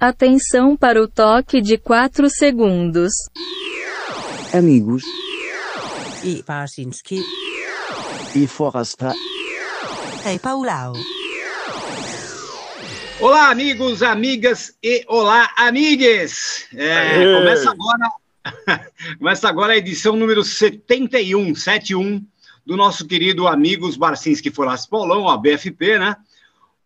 Atenção para o toque de 4 segundos. Amigos E Parsinski. e Forasta Hey Paulau. Olá, amigos, amigas e olá, amigues! É, começa agora começa agora a edição número 71, 71 do nosso querido Amigos Barcinski Foras Paulão, a BFP, né?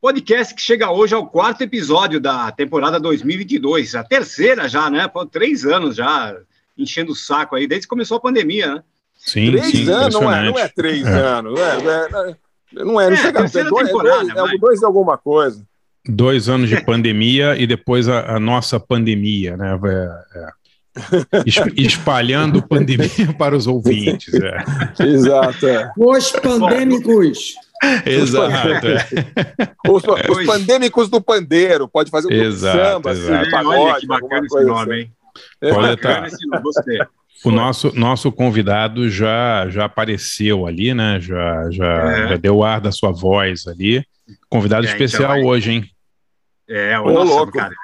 Podcast que chega hoje ao quarto episódio da temporada 2022, a terceira já, né? Pô, três anos já enchendo o saco aí, desde que começou a pandemia, né? Sim, Três sim, anos, não é, não é três É. anos, não é, não é, não é, não É, chega a ser dois, é temporada, dois, é dois de alguma coisa. Dois anos de pandemia e depois a, a nossa pandemia, né? É, é. Es- Espalhando pandemia para os ouvintes. É. Exato, é. Os pandêmicos. Exato. é. Os, Pois. os pandêmicos do pandeiro, pode fazer um Exato, samba, exato. assim, É, pagode, olha que bacana esse nome, assim. hein? É, Olha, Bacana tá. esse nome, gostei. O nosso, nosso convidado já, já apareceu ali, né? Já, já, É. já deu ar da sua voz ali. Convidado É, especial então, hoje, hein? É, Ô, nossa, louco. cara.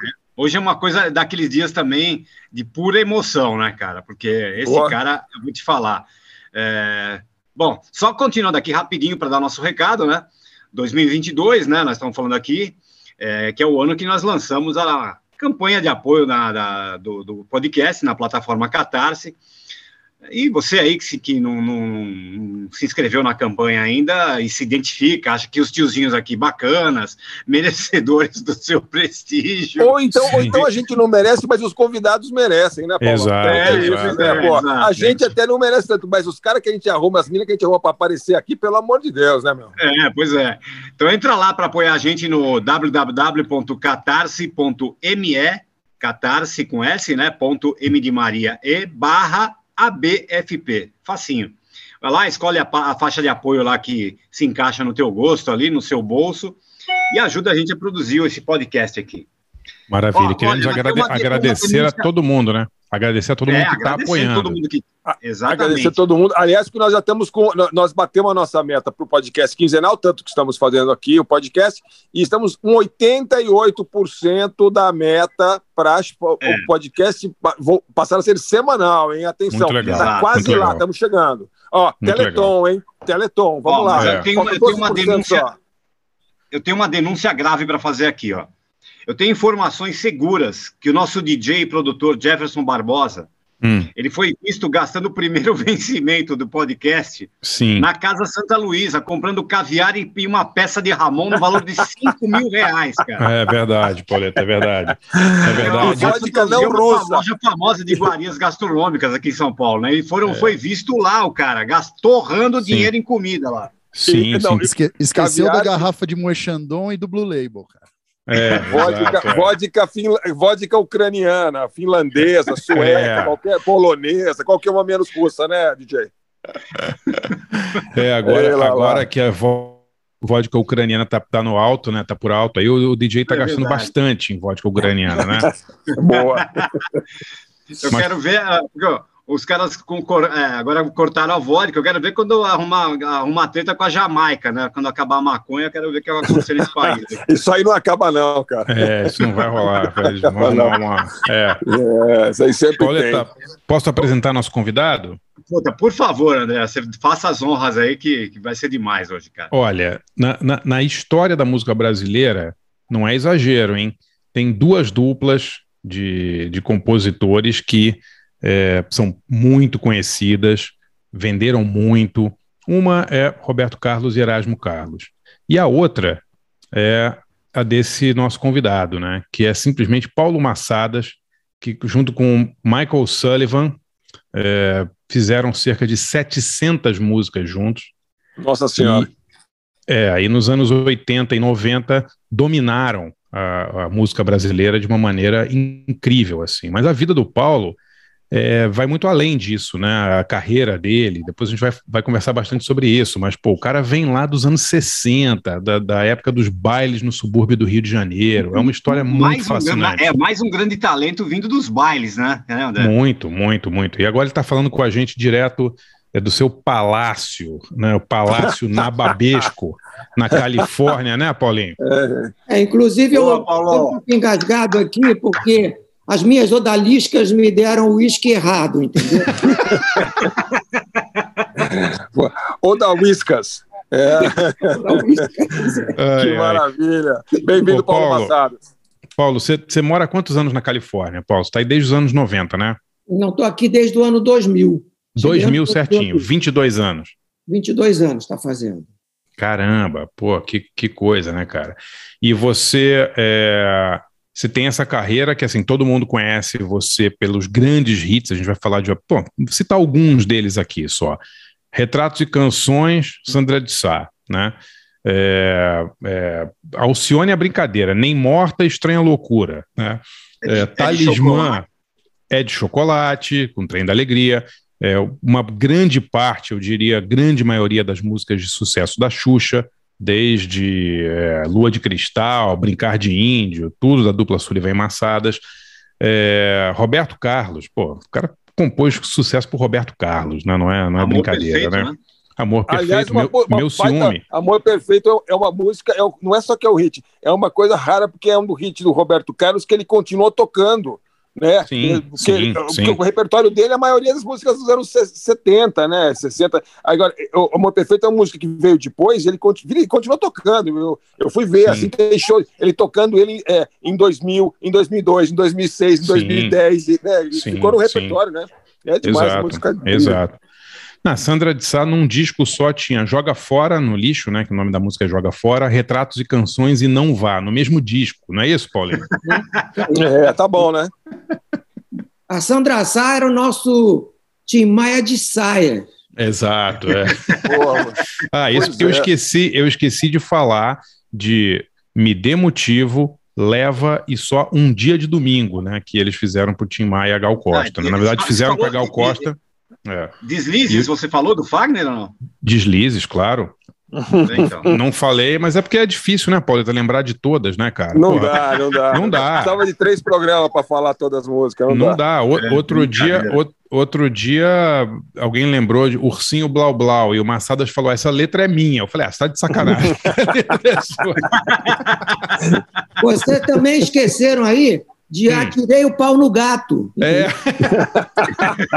Hoje é uma coisa daqueles dias também de pura emoção, né, cara? Porque esse Boa. cara, eu vou te falar. é, Bom, só continuando aqui rapidinho para dar nosso recado, né? 2022, né? Nós estamos falando aqui, é, que é o ano que nós lançamos a campanha de apoio na- da- do, do podcast na plataforma Catarse. E você aí que, se, que não, não- se inscreveu na campanha ainda e se identifica, acha que os tiozinhos aqui bacanas, merecedores do seu prestígio. Ou então, ou então a gente não merece, mas os convidados merecem, né, Paulo? Exato, É exato. isso, né, É, pô? exato. A gente até não merece tanto, mas os caras que a gente arruma, as minas que a gente arruma pra aparecer aqui, pelo amor de Deus, né, meu? É, pois é. Então entra lá para apoiar a gente no www.catarse.me, catarse com S, né? Ponto M de Maria e barra ABFP. Facinho. Vai lá, escolhe a, a faixa de apoio lá que se encaixa no teu gosto ali, no seu bolso, e ajuda a gente a produzir esse podcast aqui. Maravilha. Ó, Queremos olha, agrade- agradecer a todo mundo, né? Agradecer a todo mundo é, que está agradecer apoiando. todo mundo que... Exatamente. Agradecer a todo mundo. Aliás, que nós já estamos com. Nós batemos a nossa meta para o podcast quinzenal, tanto que estamos fazendo aqui o podcast, e estamos com 88% da meta para É. o podcast vou- passar a ser semanal, hein? Atenção. Muito legal, Tá quase muito lá, legal. estamos chegando. Ó, Muito Teleton, hein? Teleton, vamos Ó, lá. eu tenho- eu tenho uma 12% denúncia- só. eu tenho uma denúncia grave para fazer aqui, ó. Eu tenho informações seguras que o nosso DJ e produtor Jefferson Barbosa, Hum, ele foi visto gastando o primeiro vencimento do podcast sim. na Casa Santa Luísa, comprando caviar e e uma peça de Ramon no valor de 5 mil reais, cara. É verdade, Pauleta, é verdade. É É verdade. uma vodka não é uma russa. loja famosa de iguarias gastronômicas aqui em São Paulo, né? E foram, É. foi visto lá o cara, gastou torrando Sim. dinheiro em comida lá. Sim, Não, sim. Esque- esqueceu Caviar- da garrafa de Moët Chandon e do Blue Label, cara. É, Vodka, exato, é. vodka, finla- vodka ucraniana, finlandesa, sueca, É. qualquer polonesa, qualquer uma menos russa, né, DJ? É, agora, lá, agora lá. que a vo- vodka ucraniana tá, tá no alto, né? Tá por alto, aí o, o DJ tá É gastando verdade. bastante em vodka ucraniana, né? Boa. Eu Mas- quero ver. ó, os caras com, cor- é, agora cortaram a vodka. Eu quero ver quando arrumar, arrumar treta com a Jamaica, né? Quando acabar a maconha, eu quero ver o que vai acontecer nesse país. Isso aí não acaba, não, cara. É, isso não vai rolar. Eles vão arrumar uma. É. É, isso aí sempre Pauleta, posso apresentar nosso convidado? Puta, por favor, André, você faça as honras aí, que, que vai ser demais hoje, cara. Olha, na, na, na história da música brasileira, não é exagero, hein? Tem duas duplas de, de compositores que é, são muito conhecidas, venderam muito. Uma é Roberto Carlos e Erasmo Carlos. E a outra é a desse nosso convidado, né? Que é simplesmente Paulo Massadas, que junto com Michael Sullivan é, fizeram cerca de 700 músicas juntos. Nossa Senhora. E, é, aí nos anos 80 e 90 dominaram a, a música brasileira de uma maneira incrível, assim. Mas a vida do Paulo é, vai muito além disso, né? A carreira dele, depois a gente vai, vai conversar bastante sobre isso, mas, pô, o cara vem lá dos anos 60, da, da época dos bailes no subúrbio do Rio de Janeiro. É uma história muito mais um, fascinante. é mais um grande talento vindo dos bailes, né, André? Muito, muito, muito. E agora ele está falando com a gente direto é do seu palácio, né? O Palácio Nababesco, na Califórnia, né, Paulinho? É, inclusive, eu estou um engasgado aqui, porque as minhas odaliscas me deram o uísque errado, entendeu? Ou da Whiskas. É, Ai, que ai. maravilha. Bem-vindo, Paulo Paulo. Massado. Paulo, você, você mora há quantos anos na Califórnia, Paulo? Você está aí desde os anos 90, né? Não estou aqui desde o ano 2000. 2000 Cheguei certinho, no- 22 anos. 22 anos está fazendo. Caramba, pô, que, que coisa, né, cara? E você, é, você tem essa carreira que, assim, todo mundo conhece você pelos grandes hits, a gente vai falar de... Pô, citar alguns deles aqui só. Retratos e Canções, Sandra de Sá, né? É, é, Alcione é brincadeira, Nem Morta, Estranha Loucura, né? É, É de Talismã é de chocolate, com Trem da Alegria. É, uma grande parte, eu diria, grande maioria das músicas de sucesso da Xuxa, desde é, Lua de Cristal, Brincar de Índio, tudo da dupla Sullivan e Massadas. É, Roberto Carlos, pô, o cara compôs sucesso por Roberto Carlos, né? não é, não é Amor brincadeira, perfeito, né? né? Amor Perfeito, Aliás, uma, meu, uma meu baita- ciúme. Amor Perfeito é uma música, é não é só que é o hit, é uma coisa rara, porque é um do hit do Roberto Carlos que ele continuou tocando. Né? Sim, Porque- sim, porque sim. O repertório dele, a maioria das músicas dos anos 70, né? 60. Agora, o Amor Perfeito é uma música que veio depois, ele, continu, ele continuou tocando. Eu, eu fui ver, Sim. assim, tem show, ele tocando ele é, em 2000, em 2002, em 2006, em Sim. 2010, e, né? Sim, ficou no sim. repertório, né? É demais a Exato, música. incrível. exato. Na Sandra de Sá, num disco só tinha Joga Fora no lixo, né? Que o nome da música é Joga Fora, Retratos e Canções e Não Vá, no mesmo disco, não é isso, Paulinho? É, tá bom, né? A Sandra Sá era o nosso Tim Maia de saia. Exato, é. Boa, Ah, isso Pois porque eu é. esqueci, eu esqueci de falar de Me Dê Motivo, Leva e só um dia de domingo, né? Que eles fizeram pro Tim Maia e a Gal Costa. Ah, né? Na verdade, você fizeram com a falou Gal Costa. É. Deslizes, E- você falou do Fagner ou não? Deslizes, claro. Então. Não falei, mas é porque é difícil, né, Pauleta, lembrar de todas, né, cara? Não Porra, dá, não dá. Não dá. Precisava de três programas para falar todas as músicas. Não, Não dá. dá. O- É, outro dia, o- outro dia, alguém lembrou de Ursinho Blau Blau e o Massadas falou: essa letra é minha. Eu falei: ah, você tá de sacanagem. É sua. Vocês também esqueceram aí de Hum. atirei o pau no gato. é,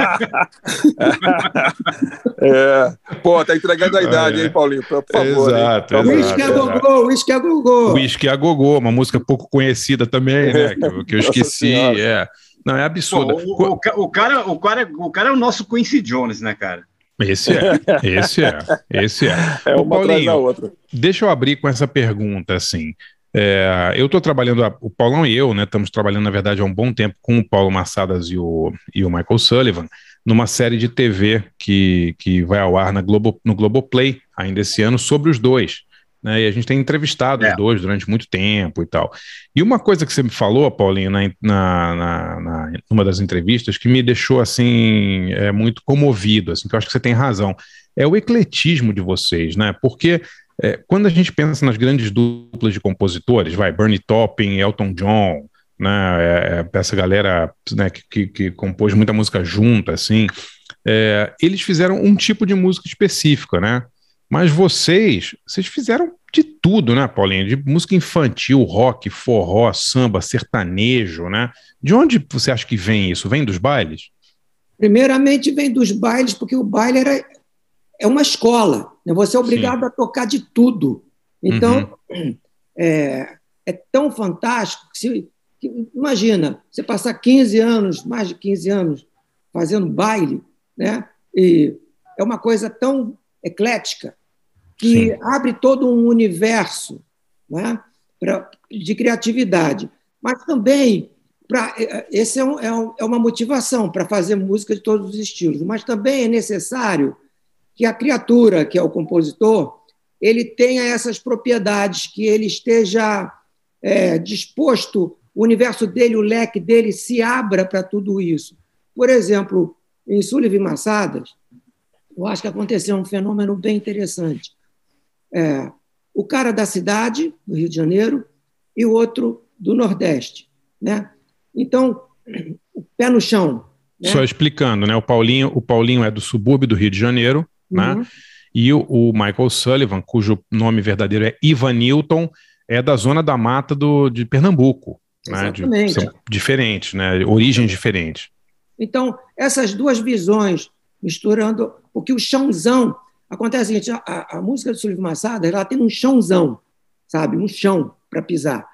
É. Pô, tá entregando a idade, É. hein, Paulinho? Por favor. Exato, hein? Uísque a gogô, uísque a gogô. Whisky a Gogô, uma música pouco conhecida também, né? Que, eu- que eu esqueci. É. Não, é Pô, absurdo. o, o ca- o cara, o, cara, o cara é o nosso Quincy Jones, né, cara? Esse é, esse é, esse é. É Ô, uma atrás da Paulinho, outra. Deixa eu abrir com essa pergunta, assim. É, eu estou trabalhando, o Paulão e eu, né, estamos trabalhando, na verdade, há um bom tempo com o Paulo Massadas e o, e o Michael Sullivan, numa série de TV que, que vai ao ar na Globo, no Globoplay ainda esse ano sobre os dois. Né, e a gente tem entrevistado É. os dois durante muito tempo e tal. E uma coisa que você me falou, Paulinho, na, na, na, na- numa das entrevistas, que me deixou assim é, muito comovido, assim, que eu acho que você tem razão, é o ecletismo de vocês, né? Porque é, quando a gente pensa nas grandes duplas de compositores, vai, Bernie Taupin, Elton John, né, é, é, essa galera né, que, que, que compôs muita música junta, assim, é, eles fizeram um tipo de música específica, né? Mas vocês, vocês fizeram de tudo, né, Paulinho? De música infantil, rock, forró, samba, sertanejo, né? De onde você acha que vem isso? Vem dos bailes? Primeiramente vem dos bailes, porque o baile era, é uma escola. Né? Você é obrigado a tocar de tudo. Então, é, é tão fantástico que, se, que imagina, você passar 15 anos, mais de 15 anos, fazendo baile, né? E é uma coisa tão eclética que Sim. abre todo um universo né? pra, de criatividade. Mas também, pra, esse é, um, é, um, é uma motivação para fazer música de todos os estilos. Mas também é necessário que a criatura, que é o compositor, ele tenha essas propriedades, que ele esteja é, disposto, o universo dele, o leque dele se abra para tudo isso. Por exemplo, em Sullivan Massadas, eu acho que aconteceu um fenômeno bem interessante. É, o cara da cidade, do Rio de Janeiro, e o outro do Nordeste. Né? Então, o pé no chão, né? Só explicando, né? O Paulinho, o Paulinho é do subúrbio do Rio de Janeiro, né? Uhum. E o, o Michael Sullivan, cujo nome verdadeiro é Ivan Newton, é da zona da mata do, de Pernambuco. Né? De- são diferentes, né? Origens diferentes. Então, essas duas visões misturando, porque o chãozão, acontece o seguinte, a, música do Sullivan Massada, ela tem um chãozão, sabe? Um chão para pisar.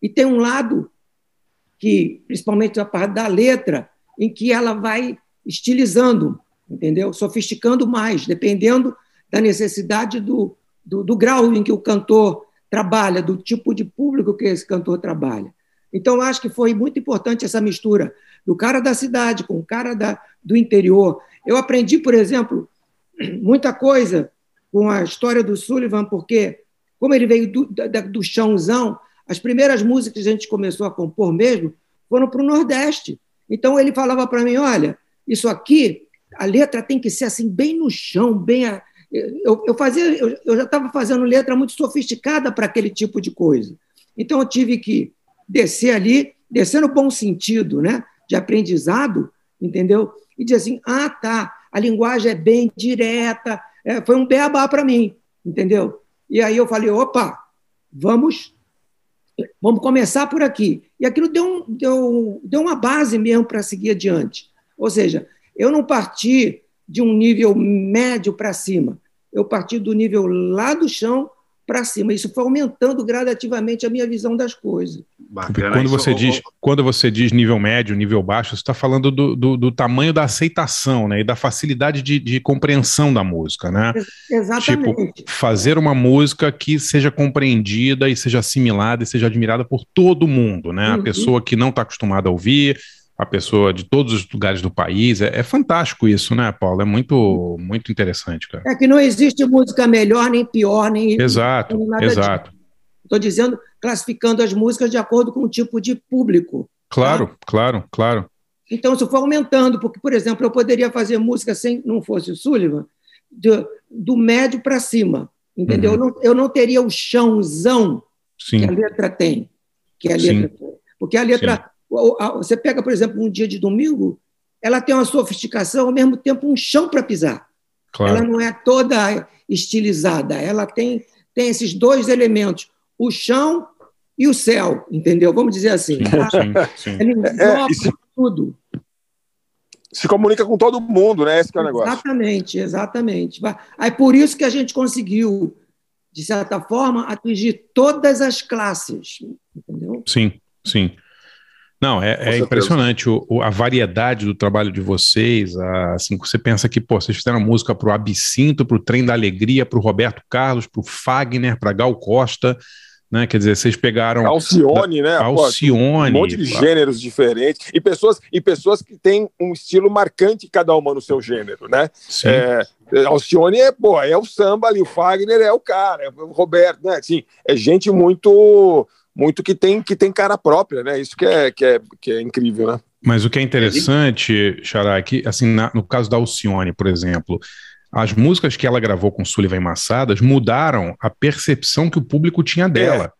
E tem um lado que, principalmente a parte da letra, em que ela vai estilizando, entendeu? Sofisticando mais, dependendo da necessidade do, do, do grau em que o cantor trabalha, do tipo de público que esse cantor trabalha. Então, acho que foi muito importante essa mistura do cara da cidade com o cara da, do interior. Eu aprendi, por exemplo, muita coisa com a história do Sullivan, porque, como ele veio do, da- do chãozão, as primeiras músicas que a gente começou a compor mesmo foram para o Nordeste. Então, ele falava para mim: olha, isso aqui, a letra tem que ser assim, bem no chão, bem. a- Eu, eu, fazia, eu, eu já estava fazendo letra muito sofisticada para aquele tipo de coisa. Então, eu tive que descer ali, descer no bom sentido, né? de aprendizado, entendeu? E dizer assim: ah, tá, a linguagem é bem direta, é, foi um beabá para mim, entendeu? E aí eu falei: opa, vamos, vamos começar por aqui. E aquilo deu, um, deu, deu uma base mesmo para seguir adiante. Ou seja, eu não parti de um nível médio para cima, eu parti do nível lá do chão para cima. Isso foi aumentando gradativamente a minha visão das coisas. Bacana quando você diz, quando você diz nível médio, nível baixo, você está falando do, do, do tamanho da aceitação, né? E da facilidade de, de compreensão da música, né? Exatamente. Tipo, fazer uma música que seja compreendida e seja assimilada e seja admirada por todo mundo, né? A Uhum. pessoa que não está acostumada a ouvir, a pessoa de todos os lugares do país. É, é fantástico isso, né, Paulo? É muito, muito interessante, cara. É que não existe música melhor, nem pior, nem. Exato, nem exato. Estou dizendo, classificando as músicas de acordo com o tipo de público. Claro, claro, claro. Então, isso foi aumentando, porque, por exemplo, eu poderia fazer música sem não fosse o Sullivan, do, do médio para cima. Entendeu? Uhum. Eu, não, eu não teria o chãozão que Sim, a letra tem. Que a Sim. letra tem. Porque a letra. a- Você pega, por exemplo, um dia de domingo, ela tem uma sofisticação, ao mesmo tempo um chão para pisar. Ela claro. não é toda estilizada, ela tem, tem esses dois elementos, o chão e o céu, entendeu? Vamos dizer assim. Sim, tá? sim, sim. Ela engloba e se- tudo. Se comunica com todo mundo, né? Esse que é o negócio. Exatamente, exatamente. Aí por isso que a gente conseguiu, de certa forma, atingir todas as classes, entendeu? Sim, sim. Não, é, é impressionante o, o- a variedade do trabalho de vocês. a- assim, você pensa que, pô, vocês fizeram música pro Absinto, pro Trem da Alegria, pro Roberto Carlos, pro Fagner, pra Gal Costa, né? Quer dizer, vocês pegaram Alcione, né? Pô, Alcione. Um monte de gêneros diferentes e pessoas, e pessoas que têm um estilo marcante, cada uma no seu gênero, né? Sim, É, Alcione é, pô, é o samba ali, o Fagner é o cara, é o Roberto, né? Assim, é gente muito muito que tem que tem cara própria, né? Isso que é, que é, que é incrível, né? Mas o que é interessante, Xará, é que, assim, na- no caso da Alcione, por exemplo, as músicas que ela gravou com Sullivan Massadas mudaram a percepção que o público tinha dela,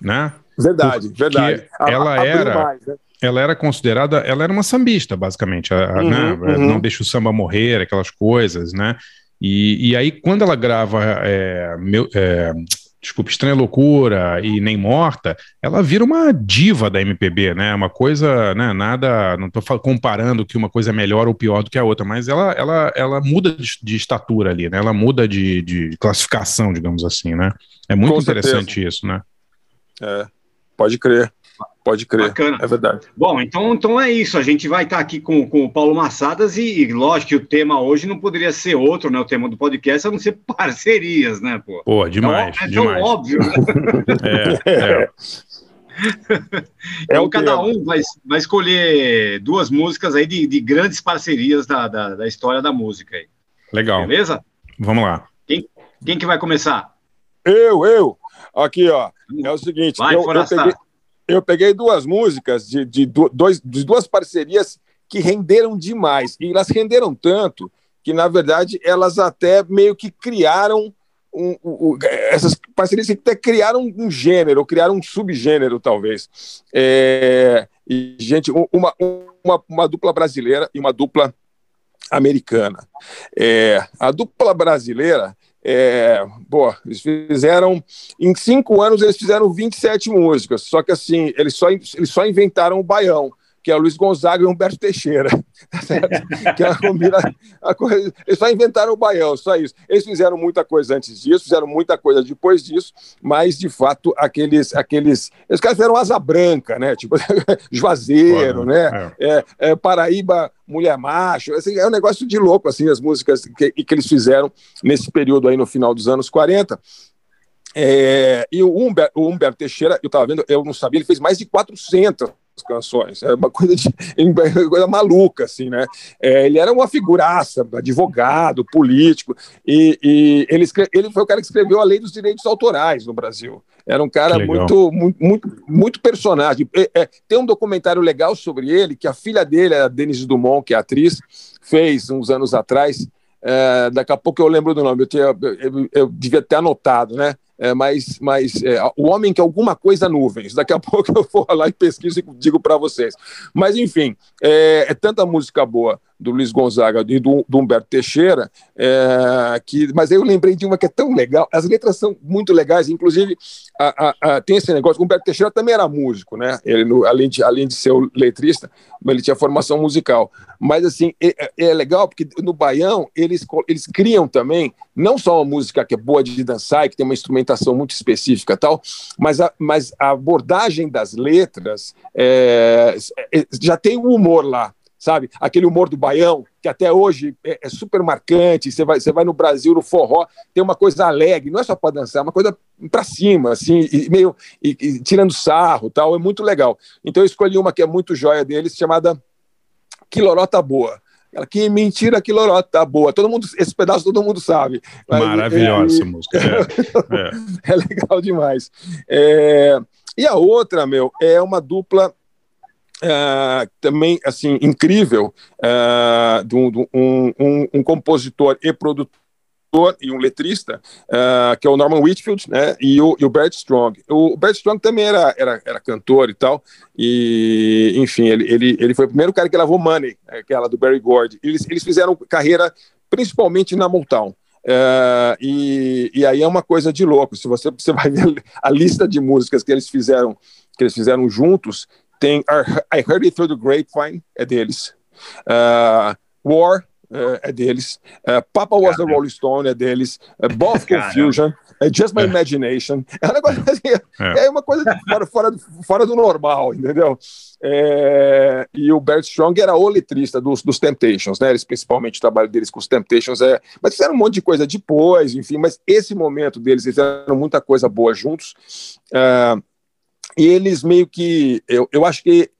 né? Verdade, Porque verdade. A- ela abriu era- mais, né? ela era considerada, ela era uma sambista, basicamente, a- a- Uhum, né? uhum. Não deixa o samba morrer, aquelas coisas, né? E, e aí, quando ela grava é, meu, é, desculpa, Estranha Loucura e Nem Morta, ela vira uma diva da MPB, né? Uma coisa, né? Nada, não estou comparando que uma coisa é melhor ou pior do que a outra, mas ela, ela, ela muda de, de estatura ali, né? Ela muda de, de classificação, digamos assim, né? É muito Com interessante isso, né? É, pode crer, pode crer. Bacana. É verdade. Bom, então, então é isso. A gente vai estar aqui com, com o Paulo Massadas e, e lógico que o tema hoje não poderia ser outro, né? O tema do podcast a não ser parcerias, né, pô? Pô, demais, é tão demais. óbvio, né? É, é. É Então, o cada um vai, vai escolher duas músicas aí de, de grandes parcerias da, da, da história da música aí. Legal. Beleza? Vamos lá. Quem que vai começar? Eu, eu. Aqui, ó. É o seguinte, Vai, eu, eu, peguei, eu peguei duas músicas de, de, dois, de duas parcerias que renderam demais. E elas renderam tanto que, na verdade, elas até meio que criaram. Um, um- um- essas parcerias até criaram um gênero, criaram um subgênero, talvez. É, e gente, uma, uma, uma dupla brasileira e uma dupla americana. É, a dupla brasileira, é, pô, eles fizeram, em cinco anos eles fizeram 27 músicas, só que assim, eles só, eles só inventaram o baião que é o Luiz Gonzaga e o Humberto Teixeira. Tá que é a combina, a coisa, eles só inventaram o baião, só isso. Eles fizeram muita coisa antes disso, fizeram muita coisa depois disso, mas de fato aqueles. aqueles eles caras fizeram asa branca, né? Tipo, Juazeiro, né? É. É, é, Paraíba, Mulher Macho. Assim, é um negócio de louco, assim, as músicas que, que eles fizeram nesse período aí no final dos anos 40. É, e o Humberto, o Humberto Teixeira, eu estava vendo, eu não sabia, ele fez mais de 400 canções. É uma coisa, de, uma coisa maluca, assim, né? É, ele era uma figuraça, advogado, político, e, e ele, ele foi o cara que escreveu a Lei dos Direitos Autorais no Brasil. Era um cara muito, muito, muito, muito, personagem. É, é, tem um documentário legal sobre ele, que a filha dele, a Denise Dumont, que é atriz, fez uns anos atrás. É, daqui a pouco eu lembro do nome, eu, tinha, eu, eu, eu devia ter anotado, né? É, mas, mas é, o homem que alguma coisa nuvens. Daqui a pouco eu vou lá e pesquiso e digo para vocês. Mas, enfim, é, é, tanta música boa do Luiz Gonzaga e do, do Humberto Teixeira, é, que, mas eu lembrei de uma que é tão legal. As letras são muito legais, inclusive a, a, a, tem esse negócio. O Humberto Teixeira também era músico, né? Ele, no, além, de, além de ser letrista, ele tinha formação musical. Mas, assim, é, é, é legal porque no Baião eles, eles criam também não só uma música que é boa de dançar e que tem uma instrumentação muito específica tal, mas a, mas a abordagem das letras é, é já tem o humor lá sabe? Aquele humor do baião, que até hoje é, é, super marcante. Você vai, você vai no Brasil, no forró, tem uma coisa alegre, não é só para dançar, é uma coisa para cima, assim, e meio e, e, tirando sarro, tal. É muito legal. Então eu escolhi uma que é muito joia deles, chamada Quilorota Boa. Ela, que mentira, que lorota boa. Todo mundo, esse pedaço todo mundo sabe. Maravilhosa é, essa música. É, é. é legal demais. É, e a outra, meu, é uma dupla Uh, também assim incrível uh, de, um, de um, um, um, compositor e produtor e um letrista uh, que é o Norman Whitfield né e o, e o Bert Strong o, Bert Strong também era, era, era cantor e tal e enfim ele, ele, ele foi o primeiro cara que lavou Money aquela do Barry Gordy eles, eles fizeram carreira principalmente na Motown Uh, e, e, aí é uma coisa de louco. Se você, você vai ver a lista de músicas que eles fizeram, que eles fizeram juntos, tem I Heard It Through the Grapevine, é deles. Uh, War, uh, é deles. Uh, Papa Was the Rolling Stone, é deles. Uh, Both Confusion, é Just My Imagination. É, um negócio, assim, é. é uma coisa fora, fora, fora, do normal, entendeu? É, e o Bert Strong era o letrista dos, dos Temptations, né? Eles, principalmente o trabalho deles com os Temptations é. Mas fizeram um monte de coisa depois, enfim, mas esse momento deles, eles fizeram muita coisa boa juntos. E eles meio que, eu, eu acho que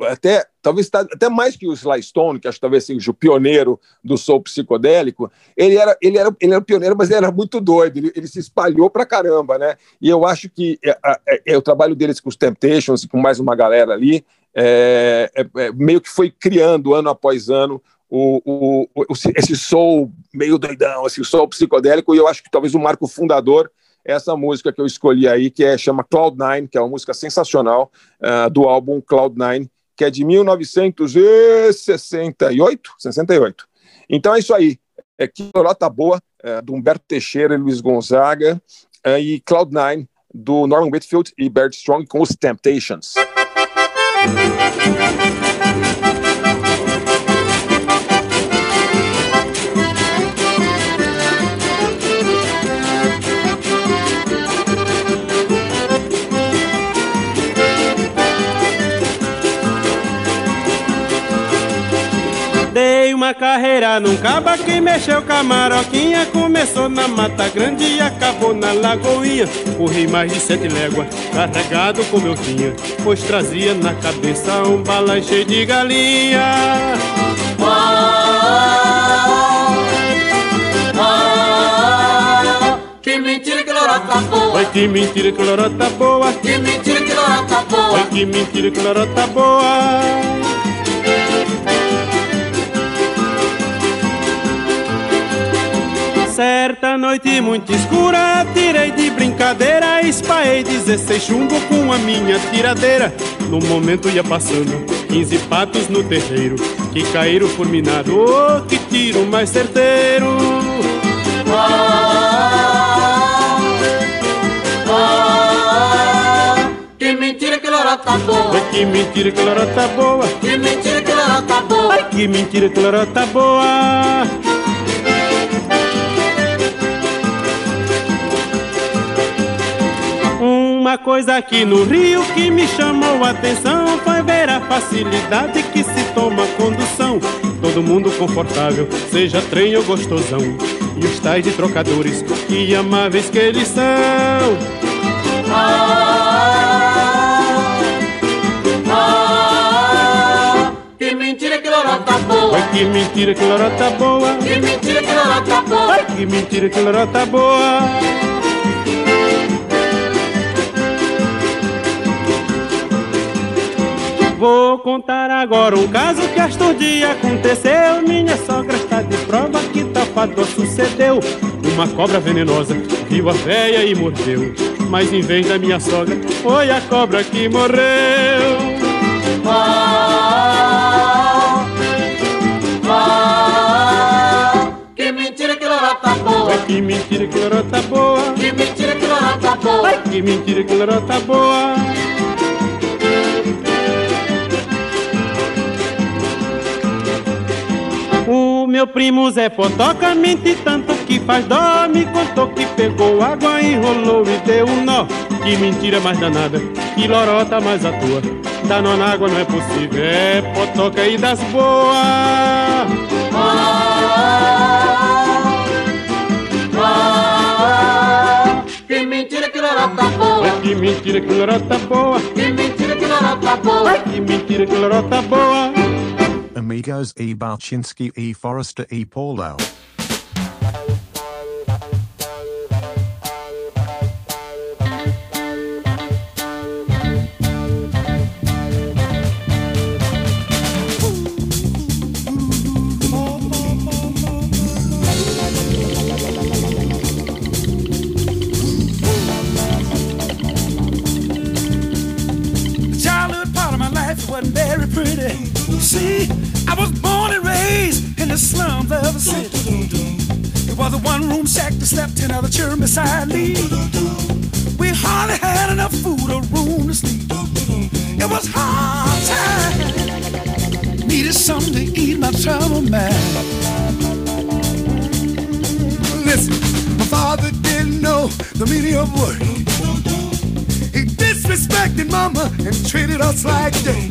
até talvez tá, até mais que o Sly Stone, que acho talvez seja o pioneiro do soul psicodélico, ele era ele era ele era pioneiro, mas ele era muito doido, ele, ele se espalhou pra caramba, né? E eu acho que é, é, é, o trabalho deles com os Temptations com mais uma galera ali, é, é, é meio que foi criando ano após ano o, o, o, esse soul meio doidão, esse soul psicodélico, e eu acho que talvez o marco fundador essa música que eu escolhi aí, que é, chama Cloud9, que é uma música sensacional uh, do álbum Cloud9, que é de 1968, 68. Então é isso aí. É Quilorota Boa, é, do Humberto Teixeira e Luiz Gonzaga, é, e Cloud9, do Norman Whitfield e Bert Strong com os Temptations. Carreira num caba que mexeu com a maroquinha Começou na Mata Grande e acabou na Lagoinha. Corri mais de sete léguas, carregado como eu tinha Pois trazia na cabeça um balão cheio de galinha. Oh, oh, oh, Que mentira que lorota boa. Oi, que mentira que lorota boa. Que mentira que lorota boa. Oi, que mentira que lorota boa Certa noite muito escura, tirei de brincadeira, espaiei 16 chumbo com a minha tiradeira. No momento ia passando 15 patos no terreiro, que caíram fulminado, oh, que tiro mais certeiro. Que mentira que lorota boa. Ai, que mentira que lorota boa. Que mentira que lorota boa. Ai, que mentira que lorota boa. Uma coisa aqui no Rio que me chamou a atenção foi ver a facilidade que se toma a condução. Todo mundo confortável, seja trem ou gostosão. E os tais de trocadores, que amáveis que eles são. Ah, que mentira que lorota boa. Ai, que mentira que lorota boa. Que mentira que lorota boa. Ai, que mentira que lorota boa. Vou contar agora um caso que estes dias aconteceu. Minha sogra está de prova que tafador sucedeu. Uma cobra venenosa viu a véia e mordeu. Mas em vez da minha sogra, foi a cobra que morreu. Ah, ah, que mentira que lorota boa. Ai, que mentira que lorota boa. Que mentira que lorota boa. Ai, que mentira que lorota boa. Meu primo Zé Potoca mente tanto que faz dó. Me contou que pegou água, enrolou e deu um nó. Que mentira mais danada, que lorota mais à toa nó na água não é possível, é Potoca e das boas. Ah, que mentira que lorota boa. Ai, que mentira que lorota boa. Que mentira que lorota boa. Ai, que mentira que lorota boa Amigos e. Balchinsky e. Forrester e. Paulo. The slums of the city. It was a one room shack that slept ten other children beside me. We hardly had enough food or room to sleep. It was hard time. Needed something to eat my trouble man. Listen, my father didn't know the meaning of work. He disrespected mama and treated us like dirt.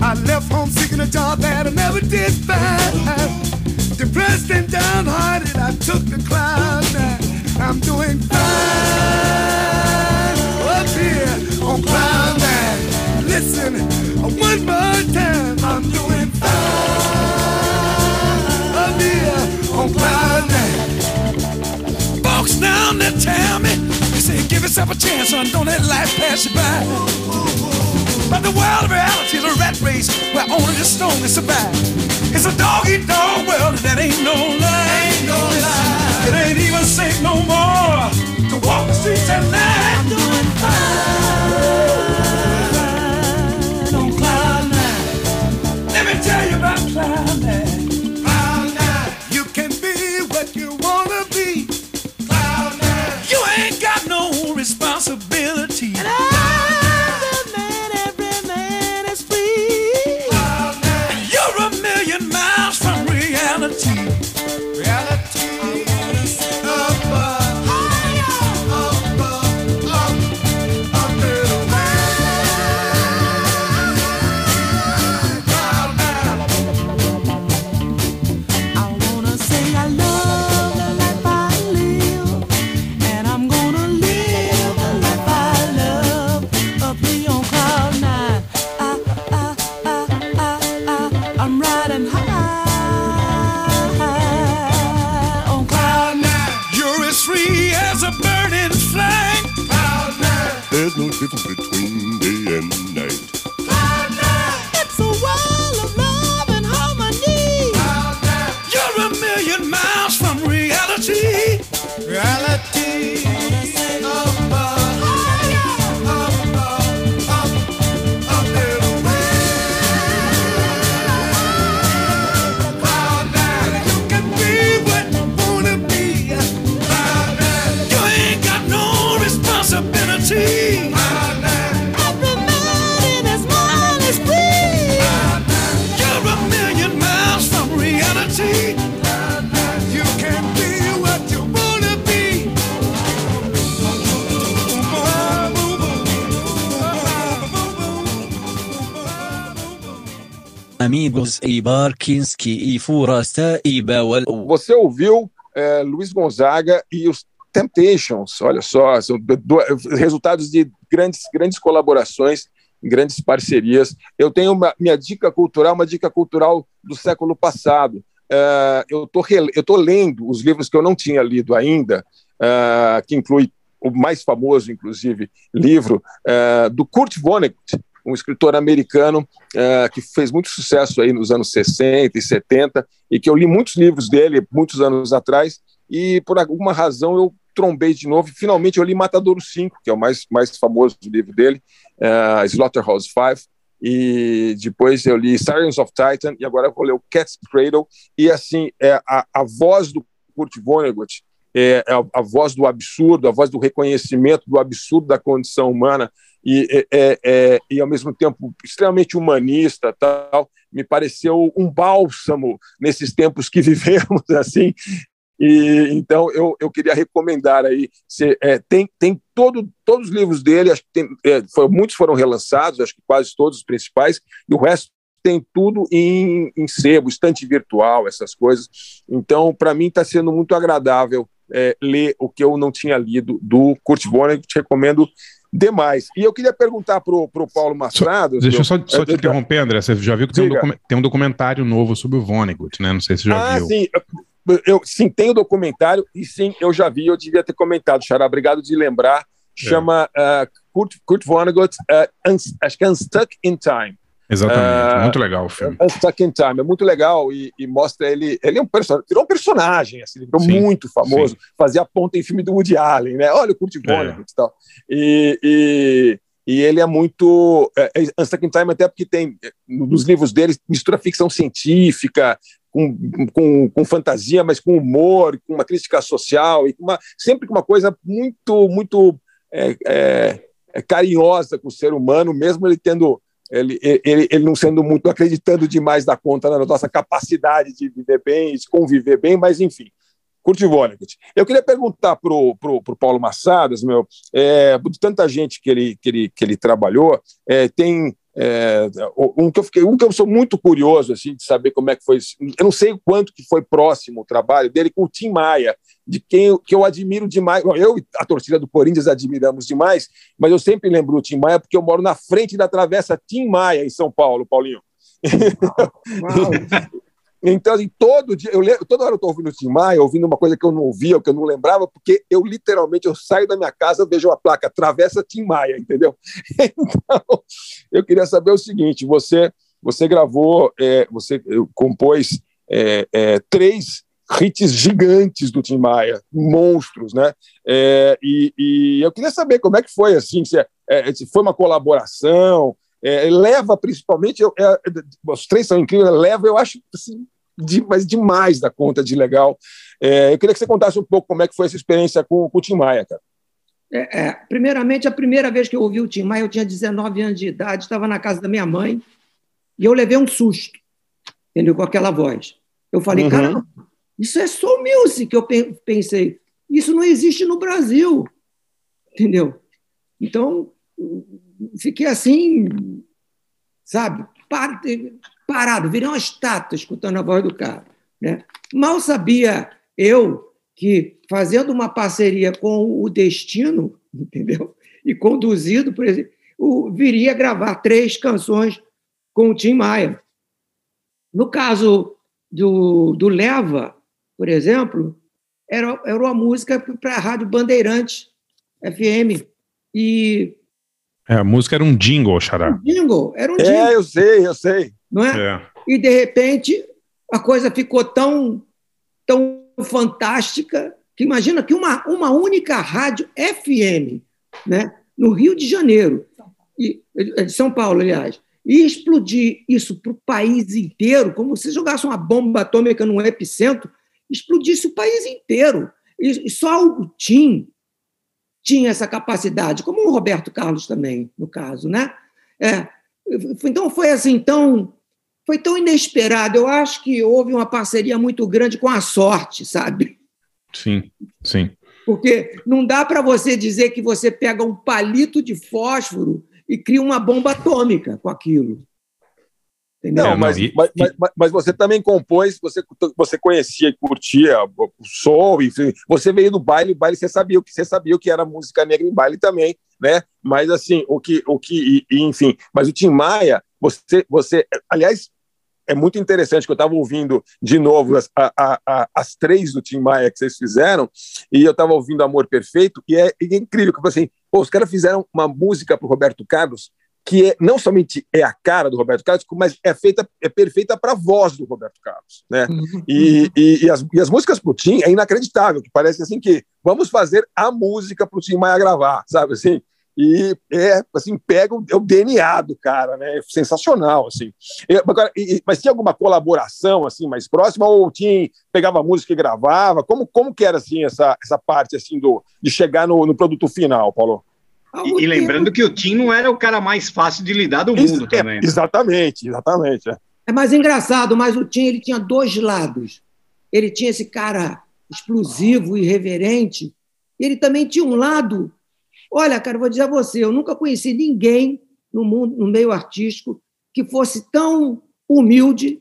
I left home seeking a job that I never did find. Depressed and downhearted, I took the cloud nine. I'm doing fine up here on cloud nine. Listen, one more time, I'm doing fine up here on cloud nine. Folks down there tell me, they say, give yourself a chance, son, don't let life pass you by. But the world of reality is a rat race where only the strongest survive. It's a dog eat dog world that ain't no lie. Ain't no lie. It ain't even safe no more to walk the streets at night. Amigos e Barkinski e Forasta e Bawal. Você ouviu é, Luiz Gonzaga e os Temptations, olha só, são do- resultados de grandes, grandes colaborações, grandes parcerias. Eu tenho uma, minha dica cultural, uma dica cultural do século passado. É, eu estou lendo os livros que eu não tinha lido ainda, é, que inclui o mais famoso, inclusive, livro é, do Kurt Vonnegut, um escritor americano eh, que fez muito sucesso aí nos anos 60 e 70 e que eu li muitos livros dele muitos anos atrás e por alguma razão eu trombei de novo e finalmente eu li Matadouro 5, que é o mais, mais famoso livro dele, uh, Slaughterhouse 5, e depois eu li Sirens of Titan e agora eu vou ler o Cat's Cradle e assim, é, a, a voz do Kurt Vonnegut é, é a, a voz do absurdo, a voz do reconhecimento do absurdo da condição humana e, é, é, é, e ao mesmo tempo extremamente humanista, tal, me pareceu um bálsamo nesses tempos que vivemos assim. E então eu, eu queria recomendar aí, se, é, tem, tem todo, todos os livros dele, acho que tem, foi, muitos foram relançados, acho que quase todos os principais, e o resto tem tudo em, em sebo, estante virtual, essas coisas. Então, para mim, está sendo muito agradável é, ler o que eu não tinha lido do Kurt Vonnegut, te recomendo demais. E eu queria perguntar para o Paulo Mastrado. Deixa eu só, só é, te é, interromper, André. Você já viu que tem um, tem um documentário novo sobre o Vonnegut, né? Não sei se você já ah, viu. sim. Eu, sim, tem o documentário e sim, eu já vi, eu devia ter comentado, Xará, obrigado de lembrar. Chama ah, Kurt, Kurt Vonnegut, Uns- acho que é Unstuck in Time. Exatamente. Ah, Muito legal o filme. Unstuck in Time, é muito legal e, e mostra ele. Ele é um personagem, virou um personagem, assim, ele virou Sim, muito famoso. Fazia ponta em filme do Woody Allen, né? Olha o Kurt Vonnegut e tal. E, e, e ele é muito. É, é Unstuck in Time, até porque tem, é, nos livros dele, mistura ficção científica. Com, com, com fantasia, mas com humor, com uma crítica social, e uma, sempre com uma coisa muito, muito é, é, é carinhosa com o ser humano, mesmo ele tendo ele, ele, ele não sendo muito acreditando demais da conta na nossa capacidade de viver bem, de conviver bem, mas enfim. Kurt Vonnegut. Eu queria perguntar para o pro, pro Paulo Massadas, meu, é, de tanta gente que ele, que ele, que ele trabalhou, é, tem é, um, que eu fiquei, um que eu sou muito curioso assim, de saber como é que foi. Eu não sei o quanto que foi próximo o trabalho dele com o Tim Maia, de quem eu, que eu admiro demais. Eu e a torcida do Corinthians admiramos demais, mas eu sempre lembro o Tim Maia porque eu moro na frente da travessa Tim Maia, em São Paulo, Paulinho. Então, assim, todo dia, eu, le- toda hora eu estou ouvindo o Tim Maia, ouvindo uma coisa que eu não ouvia, que eu não lembrava, porque eu literalmente eu saio da minha casa, vejo a placa Travessa Tim Maia, entendeu? Então, eu queria saber o seguinte: você, você gravou, é, você compôs é, é, três hits gigantes do Tim Maia, monstros, né? É, e, e eu queria saber como é que foi assim, se, é, é, se foi uma colaboração, é, leva principalmente, eu- é, os três são incríveis, leva, eu acho assim, de, mas demais da conta de legal. É, eu queria que você contasse um pouco como é que foi essa experiência com, com o Tim Maia, cara. É, é, primeiramente, a primeira vez que eu ouvi o Tim Maia, eu tinha 19 anos de idade, estava na casa da minha mãe, e eu levei um susto, entendeu? Com aquela voz. Eu falei, Uhum. cara, isso é soul music, eu pe- pensei. Isso não existe no Brasil, entendeu? Então, fiquei assim, sabe, parado, virei uma estátua escutando a voz do cara. Né? Mal sabia eu que, fazendo uma parceria com o Destino, entendeu? E conduzido por ele, o- viria gravar três canções com o Tim Maia. No caso do, do Leva, por exemplo, era, era uma música para a Rádio Bandeirantes FM. E É, a música era um jingle, Xará. jingle, era um É, jingle. eu sei, eu sei. Não é? É. E, de repente, a coisa ficou tão, tão fantástica que imagina que uma, uma única rádio FM, né, no Rio de Janeiro, e, é de São Paulo, aliás, e explodir isso para o país inteiro, como se jogasse uma bomba atômica num epicentro, explodisse o país inteiro. E, e só o Tim tinha essa capacidade, como o Roberto Carlos também, no caso, né? É, então foi assim tão foi tão inesperado. Eu acho que houve uma parceria muito grande com a sorte, sabe? Sim, sim. Porque não dá para você dizer que você pega um palito de fósforo e cria uma bomba atômica com aquilo. Entendeu? Não, mas, mas, mas, mas você também compôs, você, você conhecia e curtia o soul, enfim, você veio do baile, o baile você sabia o que você sabia o que era música negra em baile também, né? Mas assim, o que, o que, e, enfim, mas o Tim Maia, você, você, aliás, é muito interessante que eu estava ouvindo de novo as, a, a, as três do Tim Maia que vocês fizeram, e eu estava ouvindo Amor Perfeito, e é, e é incrível, que assim, pô, os caras fizeram uma música para o Roberto Carlos que é, não somente é a cara do Roberto Carlos, mas é feita é perfeita para a voz do Roberto Carlos, né? Uhum. E, e, e, as, e as músicas pro Tim é inacreditável, que parece assim que vamos fazer a música pro Tim Maia gravar, sabe assim? E é assim pega o, é o DNA do cara, né? É sensacional assim. E, agora, e, mas tinha alguma colaboração assim mais próxima ou o Tim pegava a música e gravava? Como como que era assim essa essa parte assim do de chegar no, no produto final, Paulo? E, e, lembrando que o Tim não era o cara mais fácil de lidar do mundo Isso, também. É, exatamente, exatamente. É. É mais engraçado, mas o Tim ele tinha dois lados. Ele tinha esse cara explosivo, irreverente, e ele também tinha um lado. Olha, cara, vou dizer a você, eu nunca conheci ninguém no mundo, no meio artístico, que fosse tão humilde,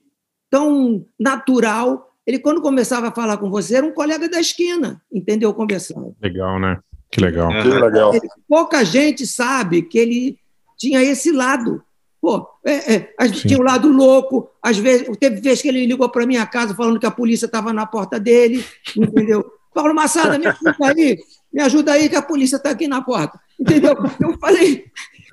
tão natural. Ele, quando começava a falar com você, era um colega da esquina, entendeu? Conversando. Legal, né? Que legal. Que legal. Ele- pouca gente sabe que ele tinha esse lado. Pô, é, é, tinha o lado louco, às vezes, teve vez que ele ligou para minha casa falando que a polícia estava na porta dele, entendeu? Paulo Massada, me ajuda aí, me ajuda aí que a polícia está aqui na porta, entendeu? Eu falei,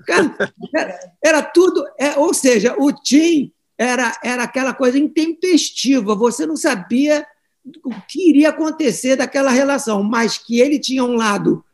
cara, era, era tudo, é, ou seja, o Tim era, era aquela coisa intempestiva, você não sabia o que iria acontecer daquela relação, mas que ele tinha um lado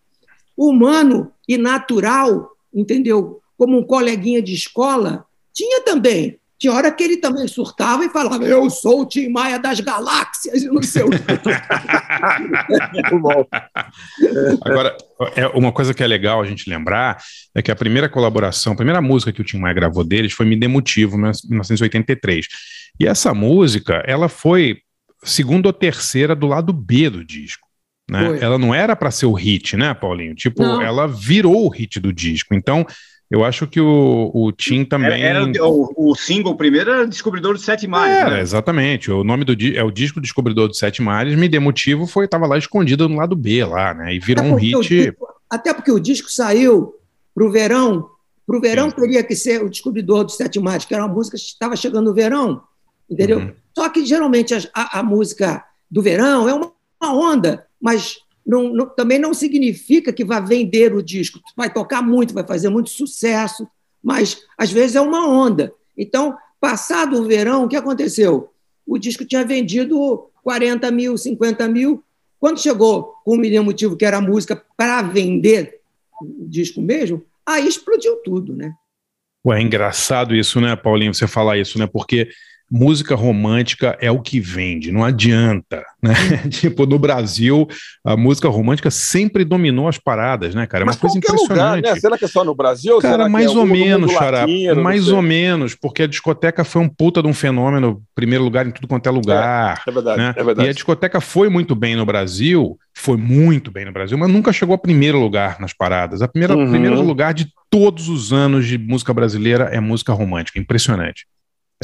humano e natural, entendeu? Como um coleguinha de escola, tinha também. Tinha hora que ele também surtava e falava: Eu sou o Tim Maia das galáxias, e não sei o quê. Agora, é uma coisa que é legal a gente lembrar é que a primeira colaboração, a primeira música que o Tim Maia gravou deles foi Me Dê Motivo, em 1983. E essa música, ela foi segunda ou terceira do lado B do disco. Né? Ela não era para ser o hit, né, Paulinho? Tipo, Não. ela virou o hit do disco. Então, eu acho que o, o Tim também. Era, era o, o single primeiro era Descobridor dos Sete Mares. Era, né? exatamente. O nome do di- é o disco Descobridor dos Sete Mares. Me dê motivo foi estava lá escondido no lado B lá, né? E virou um porque o hit. disco- até porque o disco saiu para o verão. Para o verão teria que ser o Descobridor dos Sete Mares, que era uma música que estava chegando no verão, entendeu? Uhum. Só que geralmente as- a, a música do verão é uma, uma onda, mas não- não- também não significa que vai vender o disco. Vai tocar muito, vai fazer muito sucesso, mas às vezes é uma onda. Então, passado o verão, o que aconteceu? O disco tinha vendido 40 mil, 50 mil. Quando chegou com o Menino Motivo, que era a música para vender o disco mesmo, aí explodiu tudo, né? Ué, é engraçado isso, né, Paulinho, você falar isso, né? Porque música romântica é o que vende, não adianta, né? tipo, no Brasil, a música romântica sempre dominou as paradas, né, cara? É uma Mas coisa qualquer lugar, impressionante. né? Será que é só no Brasil? Cara, mais é ou menos, Xará. Mais ou menos, porque a discoteca foi um puta de um fenômeno, primeiro lugar em tudo quanto é lugar. É verdade, né? é verdade. E a discoteca foi muito bem no Brasil, foi muito bem no Brasil, mas nunca chegou a primeiro lugar nas paradas. A primeira, Uhum. primeiro lugar de todos os anos de música brasileira é música romântica. Impressionante.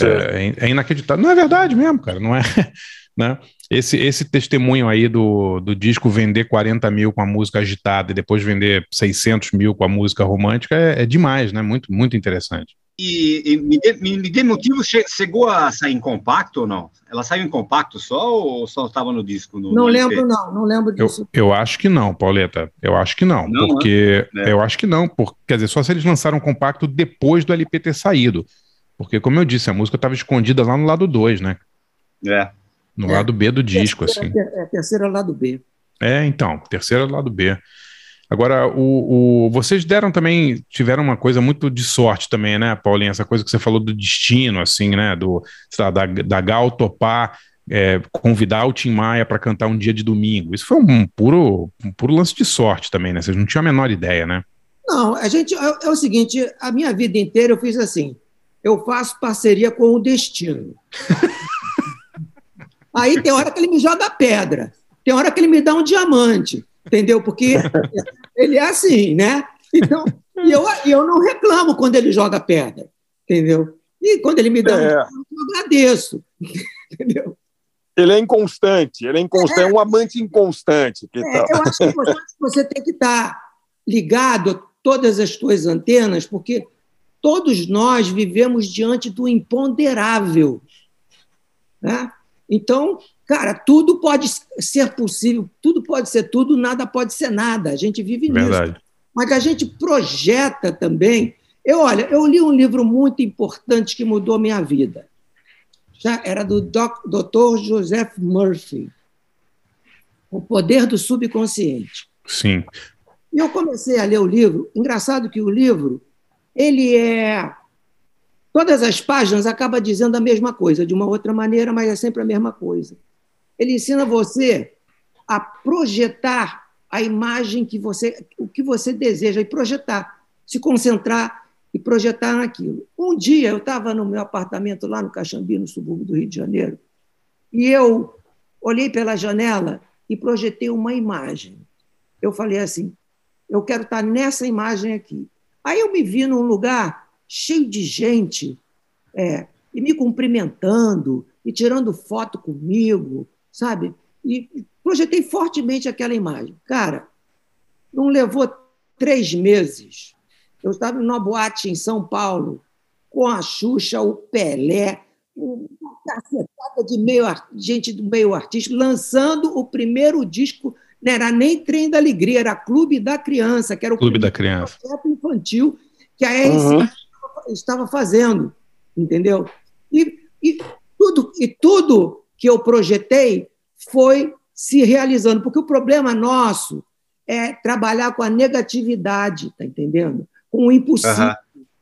É, é inacreditável. Não é verdade mesmo, cara. Não é. Né? Esse, esse testemunho aí do, do disco vender 40 mil com a música agitada e depois vender 600 mil com a música romântica é, é demais, né? Muito, muito interessante. E, e me, dê, me, me dê motivo, che- chegou a sair em compacto ou não? Ela saiu em compacto só ou só estava no disco? No, Não no LP? lembro, não, não lembro Eu, disso. eu acho que não, Pauleta. Eu acho que não, Não, porque né? É. eu acho que não, porque quer dizer, só se eles lançaram um compacto depois do LP ter saído. Porque, como eu disse, a música estava escondida lá no lado 2, né? É. No lado B do disco, assim. É a terceira lado B. É, então, terceiro lado B. Agora, o, o- vocês deram também, tiveram uma coisa muito de sorte também, né, Paulinho? Essa coisa que você falou do destino, assim, né? Do, sei lá, da, da Gal topar, é, convidar o Tim Maia para cantar um dia de domingo. Isso foi um puro, um puro lance de sorte também, né? Vocês não tinham a menor ideia, né? Não, a gente é, é o seguinte, a minha vida inteira eu fiz assim, eu faço parceria com o destino. Aí tem hora que ele me joga pedra, tem hora que ele me dá um diamante, entendeu? Porque ele é assim, né? Então, e eu, eu não reclamo quando ele joga pedra, entendeu? E quando ele me dá É. um eu agradeço. Entendeu? Ele é inconstante, ele é inconstante, é um amante inconstante. Que É, tal? eu acho que você, você tem que estar ligado a todas as suas antenas, porque todos nós vivemos diante do imponderável. Né? Então, cara, tudo pode ser possível, tudo pode ser tudo, nada pode ser nada. A gente vive nisso. Verdade. Mas a gente projeta também. Eu, olha, eu li um livro muito importante que mudou minha vida. Já era do doc, Dr. Joseph Murphy, O Poder do Subconsciente. Sim. E eu comecei a ler o livro. Engraçado que o livro, ele é. Todas as páginas acaba dizendo a mesma coisa, de uma outra maneira, mas é sempre a mesma coisa. Ele ensina você a projetar a imagem que você, o que você deseja e projetar, se concentrar e projetar naquilo. Um dia eu estava no meu apartamento lá no Caxambi, no subúrbio do Rio de Janeiro, e eu olhei pela janela e projetei uma imagem. Eu falei assim: eu quero estar nessa imagem aqui. Aí eu me vi num lugar cheio de gente é, e me cumprimentando e tirando foto comigo, sabe? E projetei fortemente aquela imagem. Cara, não levou três meses. Eu estava numa boate em São Paulo com a Xuxa, o Pelé, uma cacetada de meio, gente do meio artístico, lançando o primeiro disco, não era nem Trem da Alegria, era Clube da Criança, que era o Clube da Criança. projeto infantil que a RCA Uhum. estava fazendo, entendeu? E, e tudo, e tudo que eu projetei foi se realizando, porque o problema nosso é trabalhar com a negatividade, tá entendendo? Com o impossível. Aham.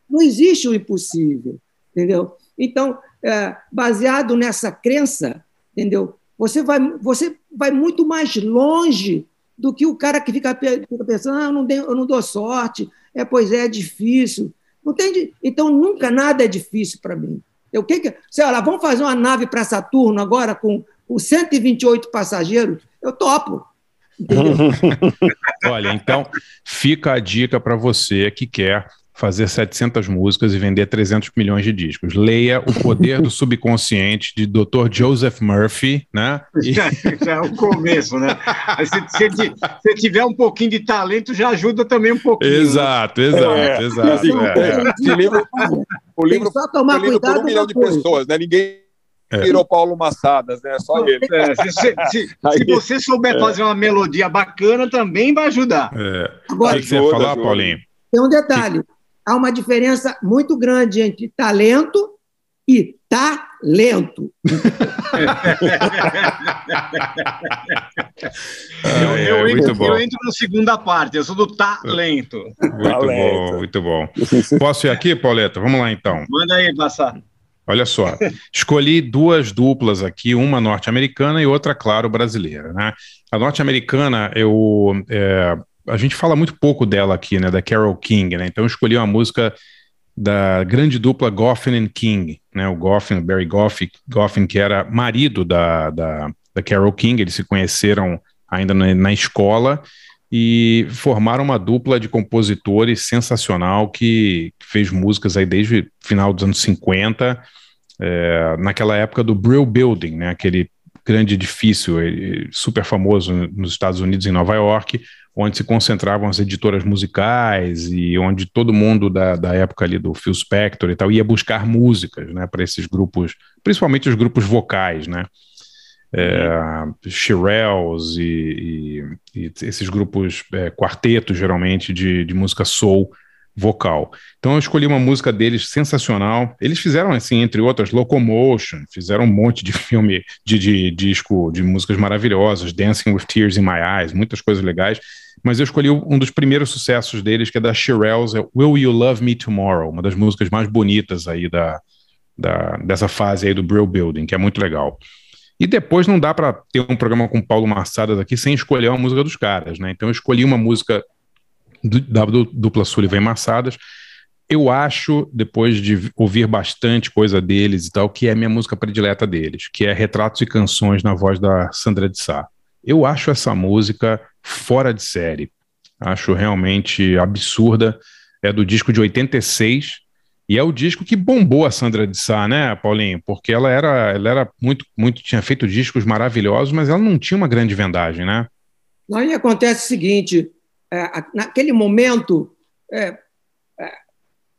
Não existe o impossível, entendeu? Então, é, baseado nessa crença, entendeu? Você vai, você vai muito mais longe do que o cara que fica, pe- fica pensando, ah, eu não, dei- eu não dou sorte, é, pois é, é difícil. Não tem então, nunca nada é difícil para mim. Eu, que que, sei lá, vamos fazer uma nave para Saturno agora com, com 128 passageiros? Eu topo. Olha, então fica a dica para você que quer fazer 700 músicas e vender 300 milhões de discos. Leia O Poder do Subconsciente de Dr. Joseph Murphy, né? E- Já, já é o começo, né? Se, se, se tiver um pouquinho de talento, já ajuda também um pouquinho. Exato, exato, É, exato. é, é, é. esse livro, o livro só tomar foi lido por um milhão de coisa. pessoas, né? Ninguém É. virou Paulo Massadas, né? Só ele. É, se, se- se- se você souber fazer uma melodia bacana, também vai ajudar. É. Agora- o que que você ia falar, ajuda. Paulinho? Tem um detalhe: há uma diferença muito grande entre talento e talento. Eu, É, eu muito entro, bom. eu entro na segunda parte, eu sou do talento. Muito bom, muito bom. Posso ir aqui, Pauleta? Vamos lá então. Manda aí, passar. Olha só, escolhi duas duplas aqui, uma norte-americana e outra, claro, brasileira, né? A norte-americana, eu, é, a gente fala muito pouco dela aqui, né? Da Carole King, né? Então eu escolhi uma música da grande dupla Goffin and King, né? O Goffin, Barry Goffin, Goffin que era marido da, da, da Carole King, eles se conheceram ainda na, na escola e formaram uma dupla de compositores sensacional que fez músicas aí desde o final dos anos 50, é, naquela época do Brill Building, né, aquele grande edifício eh, super famoso nos Estados Unidos, em Nova York, onde se concentravam as editoras musicais e onde todo mundo da, da época ali do Phil Spector e tal ia buscar músicas, né, para esses grupos, principalmente os grupos vocais, né, é, Shirelles e, e- e esses grupos é, quartetos, geralmente, de, de música soul vocal. Então eu escolhi uma música deles sensacional. Eles fizeram, assim, entre outras, Locomotion, fizeram um monte de filme, de, de disco, de músicas maravilhosas, Dancing with Tears in My Eyes, muitas coisas legais. Mas eu escolhi um dos primeiros sucessos deles, que é da Shirelles, é Will You Love Me Tomorrow, uma das músicas mais bonitas aí da, da, dessa fase aí do Brill Building, que é muito legal. E depois não dá para ter um programa com Paulo Massadas aqui sem escolher uma música dos caras, né? Então eu escolhi uma música da du- dupla Sullivan e Massadas. Eu acho, depois de ouvir bastante coisa deles e tal, que é a minha música predileta deles, que é Retratos e Canções na voz da Sandra de Sá. Eu acho essa música fora de série. Acho realmente absurda. É do disco de 86 E é o disco que bombou a Sandra de Sá, né, Paulinho? Porque ela era, ela era muito, muito, tinha feito discos maravilhosos, mas ela não tinha uma grande vendagem, né? Aí acontece o seguinte: naquele momento, é, é,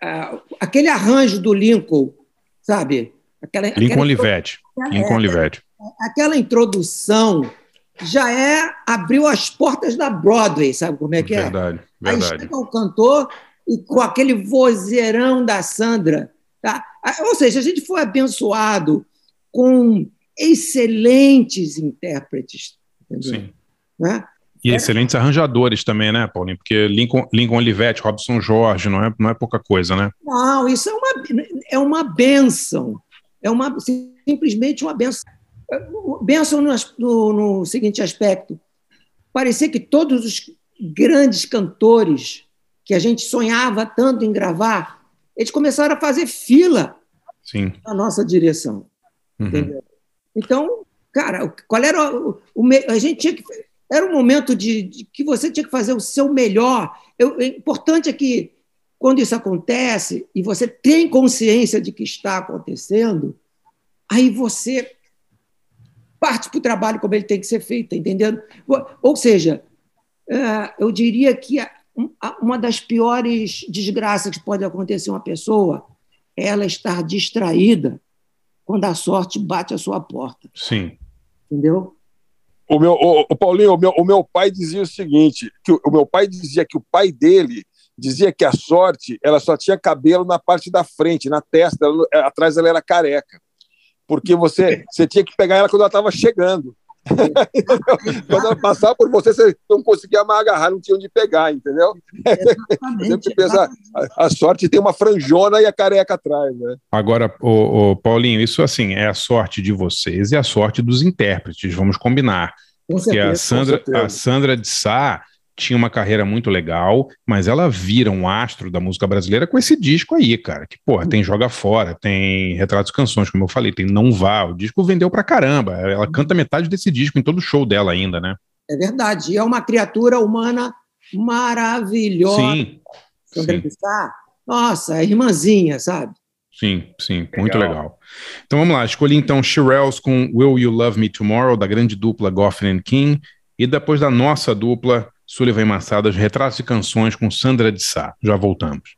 é, aquele arranjo do Lincoln, sabe? Aquela, Lincoln Olivetti. Lincoln É, Olivetti. aquela introdução já é abriu as portas da Broadway, sabe como é que é? Verdade, Aí verdade. chega o cantor e com aquele vozeirão da Sandra. Tá? Ou seja, a gente foi abençoado com excelentes intérpretes. Entendeu? Sim. Né? E excelentes arranjadores também, né, Paulinho? Porque Lincoln, Lincoln Olivetti, Robson Jorge, não é, não é pouca coisa, né? Não, isso é uma, é uma benção. É uma, simplesmente uma benção. Benção no, no- no seguinte aspecto: parecia que todos os grandes cantores que a gente sonhava tanto em gravar, eles começaram a fazer fila Sim. na nossa direção. Uhum. Entendeu? Então, cara, qual era o, o a gente tinha que era um momento de, de que você tinha que fazer o seu melhor. Eu, o importante é que quando isso acontece e você tem consciência de que está acontecendo, aí você parte para o trabalho como ele tem que ser feito, tá entendendo? Ou- seja, eh, eu diria que um- uma das piores desgraças que pode acontecer a uma pessoa é ela estar distraída quando a sorte bate a sua porta, Sim. entendeu? O meu, o, o Paulinho, o meu, o meu pai dizia o seguinte: que o, o meu pai dizia que o pai dele dizia que a sorte ela só tinha cabelo na parte da frente, na testa, ela é, atrás ela era careca. Porque você, você tinha que pegar ela quando ela estava chegando. quando ela passava por você, você não conseguia mais agarrar, não tinha onde pegar, entendeu? Sempre pensa, a, a sorte tem uma franjona e a careca atrás, né? Agora, o, Paulinho, isso assim é a sorte de vocês e a sorte dos intérpretes, vamos combinar. Com Porque a certeza, Sandra, com certeza. a Sandra de Sá tinha uma carreira muito legal, mas ela vira um astro da música brasileira com esse disco aí, cara. Que, porra, tem Joga Fora, tem Retratos Canções, como eu falei, tem Não Vá. O disco vendeu pra caramba. Ela canta metade desse disco em todo show dela ainda, né? É verdade. E é uma criatura humana maravilhosa. Sim, sim. Nossa, é irmãzinha, sabe? Sim, sim, muito legal. Então vamos lá, escolhi então Shirelles com Will You Love Me Tomorrow, da grande dupla Goffin and King, e depois da nossa dupla Sullivan Massadas, Retratos e Canções com Sandra de Sá. Já voltamos.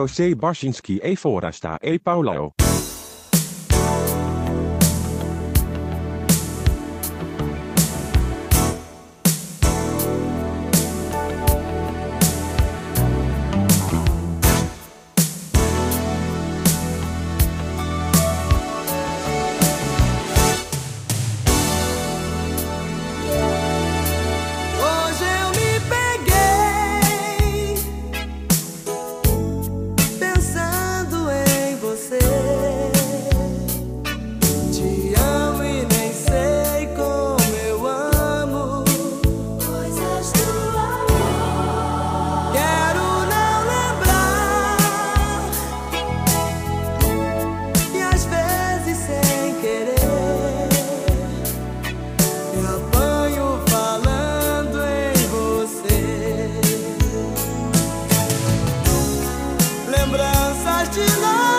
Amigos e Barsinski e Forasta e Paulo. Lembranças de nós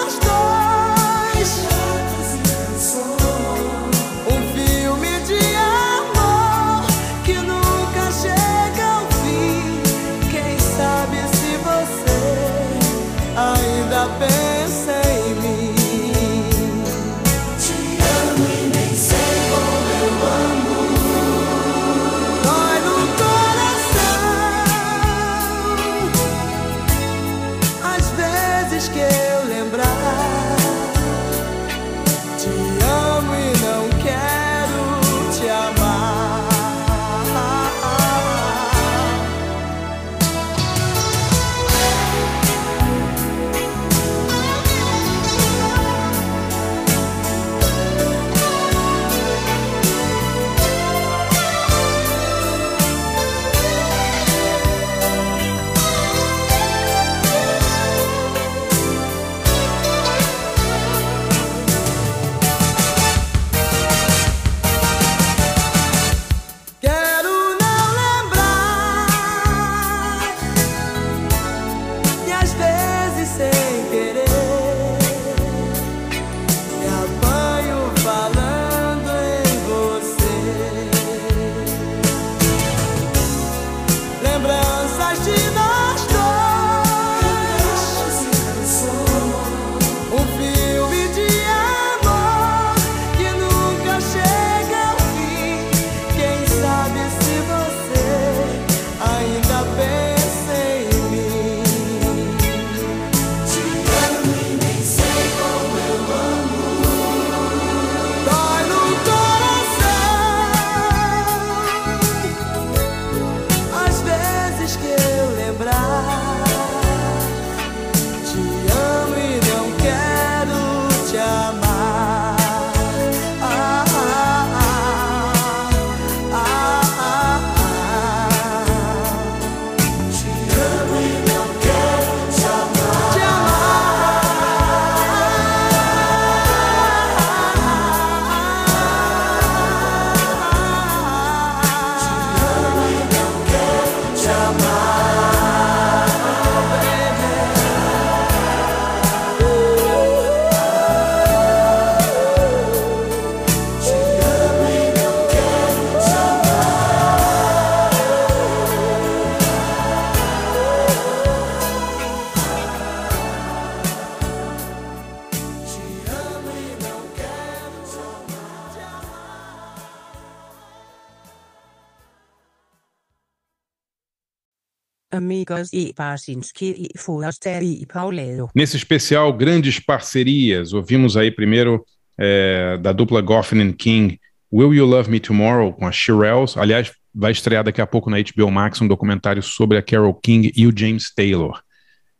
Amigos e Barsinski e e Paulo. Nesse especial, grandes parcerias. Ouvimos aí primeiro é, da dupla Goffin King, Will You Love Me Tomorrow, com a Shirelles. Aliás, vai estrear daqui a pouco na HBO Max um documentário sobre a Carole King e o James Taylor.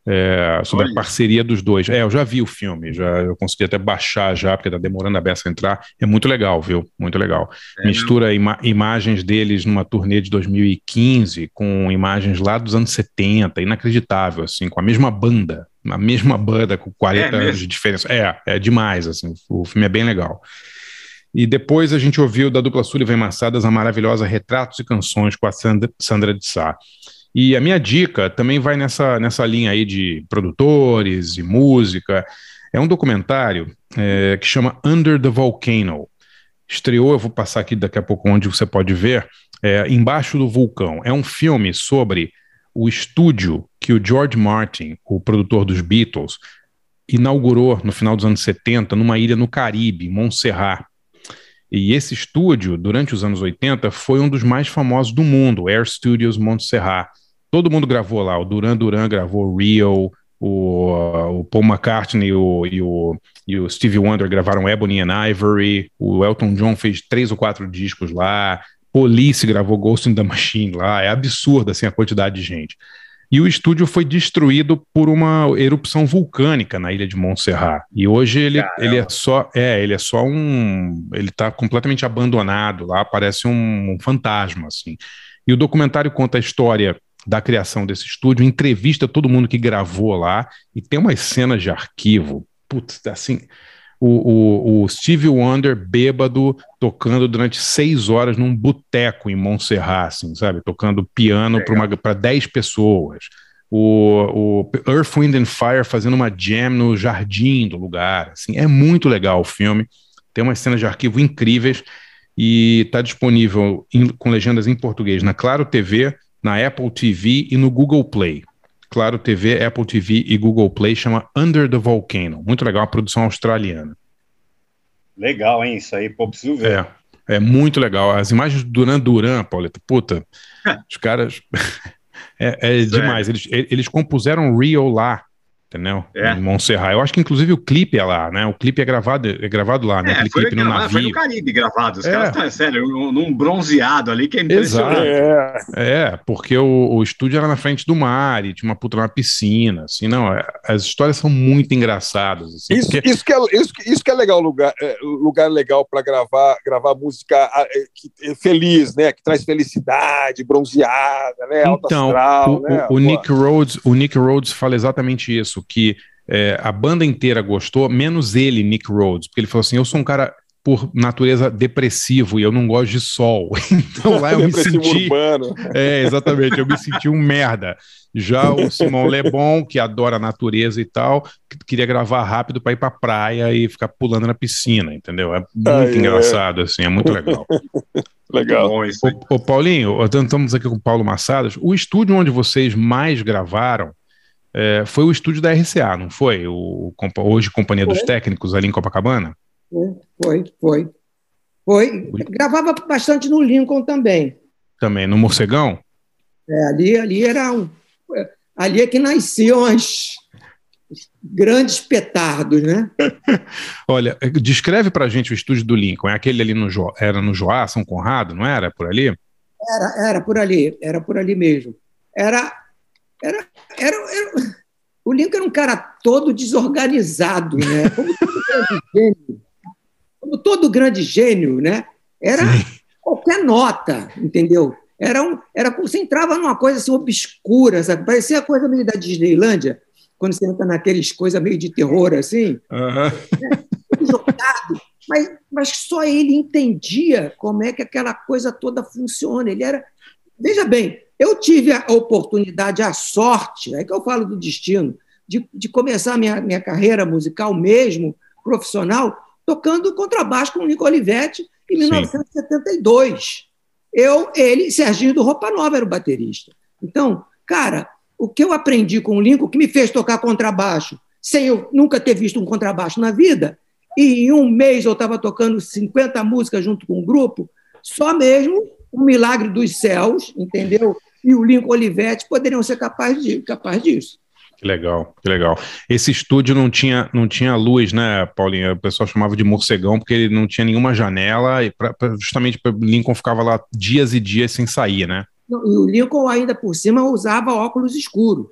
É, sobre a parceria dos dois. É, eu já vi o filme, já eu consegui até baixar já, porque tá demorando a beça entrar. É muito legal, viu? Muito legal. É, Mistura ima- imagens deles numa turnê de 2015 com imagens lá dos anos 70, inacreditável, assim, com a mesma banda, a mesma banda com 40 É anos de diferença. É, é demais, assim, o filme é bem legal. E depois a gente ouviu da dupla Sullivan Massadas a maravilhosa Retratos e Canções com a Sandra, Sandra de Sá. E a minha dica também vai nessa, nessa linha aí de produtores e música. É um documentário é, que chama Under the Volcano. Estreou, eu vou passar aqui daqui a pouco onde você pode ver, é, Embaixo do Vulcão. É um filme sobre o estúdio que o George Martin, o produtor dos Beatles, inaugurou no final dos anos 70 numa ilha no Caribe, Montserrat. E esse estúdio, durante os anos 80, foi um dos mais famosos do mundo, Air Studios Montserrat. Todo mundo gravou lá, o Duran Duran gravou Rio, o, o Paul McCartney o, e, o, e o Stevie Wonder gravaram Ebony and Ivory, o Elton John fez três ou quatro discos lá, Police gravou Ghost in the Machine lá, é absurda assim, a quantidade de gente. E o estúdio foi destruído por uma erupção vulcânica na ilha de Montserrat. E hoje ele, ele é só é ele é só um ele está completamente abandonado lá, parece um, um fantasma assim. E o documentário conta a história da criação desse estúdio, entrevista todo mundo que gravou lá e tem umas cenas de arquivo, putz, assim, o, o, o Stevie Wonder bêbado tocando durante seis horas num boteco em Montserrat, assim, sabe? Tocando piano para 10 pessoas. O, o Earth, Wind and Fire fazendo uma jam no jardim do lugar. Assim, é muito legal o filme. Tem umas cenas de arquivo incríveis e está disponível em, com legendas em português na Claro TV, na Apple TV e no Google Play. Claro TV, Apple TV e Google Play chama Under the Volcano. Muito legal, uma produção australiana. Legal, hein? Isso aí, pô, preciso ver. É, é muito legal. As imagens do Duran Duran, Pauleta, puta, os caras. é, é demais. Eles, eles compuseram Rio lá, entendeu? É. Em Montserrat. Eu acho que inclusive o clipe é lá, né? O clipe é gravado, é gravado lá, né? É, Aquele foi, clipe no gravado, navio. foi no Caribe gravado. Os É. caras estão, sério, num, bronzeado ali que é Exato. impressionante. É, porque o, o estúdio era na frente do mar e tinha uma puta uma piscina, assim, não, é- as histórias são muito engraçadas, assim, Isso, porque- isso, que é, isso, isso que é legal, lugar, é, lugar legal para gravar, gravar música é, que- é feliz, né? Que traz felicidade, bronzeada, né? Alta Então, astral, o, né? o- o Nick Rhodes, o Nick Rhodes fala exatamente isso, que é, a banda inteira gostou, menos ele, Nick Rhodes, porque ele falou assim: eu sou um cara por natureza depressivo e eu não gosto de sol. Então lá eu me senti. urbano. É, exatamente, eu me senti um merda. Já o Simão Lebon, que adora a natureza e tal, que queria gravar rápido para ir pra praia e ficar pulando na piscina, entendeu? É muito Ai, engraçado, assim, é muito legal. Legal. Bom, isso aí. Ô, ô, Paulinho, ó, estamos aqui com o Paulo Massadas. O estúdio onde vocês mais gravaram é, foi o estúdio da RCA, não foi? O, hoje Companhia dos Foi. Técnicos ali em Copacabana? Foi, foi. Foi. Gravava bastante no Lincoln também. Também, no Morcegão? É, ali, ali era um, ali é que nasciam as os grandes petardos, né? Olha, é, descreve pra gente o estúdio do Lincoln. É aquele ali no Jo- era no Joá, São Conrado, não era? Por ali? Era, era por ali, era por ali mesmo. Era, era, era, era- o Lincoln era um cara todo desorganizado, né? Como todo grande gênio, como todo grande gênio, né? Era qualquer nota, entendeu? Era um, era como você entrava numa coisa assim obscura, sabe? Parecia a coisa meio da Disneylândia, quando você entra naqueles coisas meio de terror assim. jogado, mas, mas só ele entendia como é que aquela coisa toda funciona. Ele era. Veja bem, eu tive a oportunidade, a sorte, é que eu falo do destino, de, de começar minha, minha carreira musical mesmo, profissional, tocando contrabaixo com o Nico Olivetti em 1972. Eu, ele, Serginho do Roupa Nova era o baterista. Então, cara, o que eu aprendi com o Lincoln, que me fez tocar contrabaixo, sem eu nunca ter visto um contrabaixo na vida, e em um mês eu estava tocando 50 músicas junto com um grupo, só mesmo o milagre dos céus, entendeu? E o Lincoln Olivetti poderiam ser capazes de, capaz disso. Que legal, que legal. Esse estúdio não tinha, não tinha luz, né, Paulinho? O pessoal chamava de morcegão porque ele não tinha nenhuma janela e pra, pra- justamente pra- Lincoln ficava lá dias e dias sem sair, né? Não, E o Lincoln, ainda por cima, usava óculos escuros.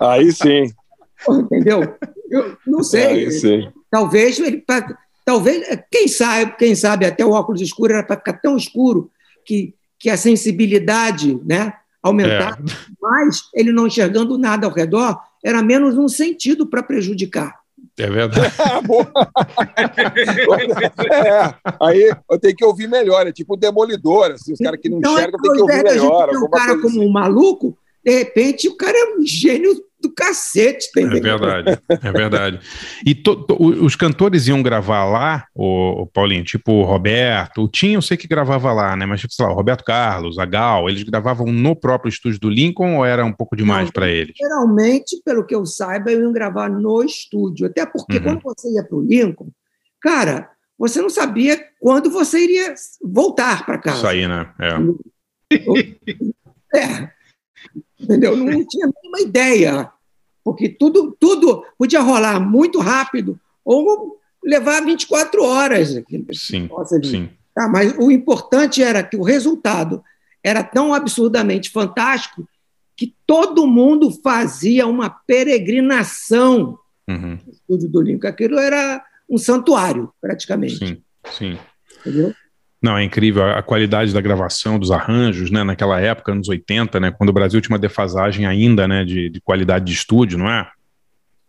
Aí sim. Entendeu? Eu não sei. Aí sim. Talvez ele. Talvez, quem sabe, quem sabe até o óculos escuro era para ficar tão escuro que, que a sensibilidade né, aumentar, mas ele não enxergando nada ao redor, era menos um sentido para prejudicar. É verdade. É, aí eu tenho que ouvir melhor, é tipo demolidor, assim, os caras que não Então, enxergam ao têm que ouvir melhor. alguma cara como um maluco, de repente o cara é um gênio do cacete, tá É verdade, é verdade. E to- to- o- os cantores iam gravar lá, o, Paulinho, tipo o Roberto, o Tim eu sei que gravava lá, né? Mas tipo, sei lá, o Roberto Carlos, a Gal, eles gravavam no próprio estúdio do Lincoln ou era um pouco demais para eles? Geralmente, pelo que eu saiba, eu ia gravar no estúdio. Até porque Uhum. quando você ia para o Lincoln, cara, você não sabia quando você iria voltar para casa. Isso aí, né? É. É. Entendeu? Não tinha a mínima ideia. Porque tudo, tudo podia rolar muito rápido ou levar 24 horas. Sim, sim. Tá, mas o importante era que o resultado era tão absurdamente fantástico que todo mundo fazia uma peregrinação Uhum. no estúdio do Lincoln. Aquilo era um santuário, praticamente. Sim, sim. Entendeu? Não, é incrível a qualidade da gravação, dos arranjos, né? Naquela época, anos 80, né? Quando o Brasil tinha uma defasagem ainda, né? De, de qualidade de estúdio, não é?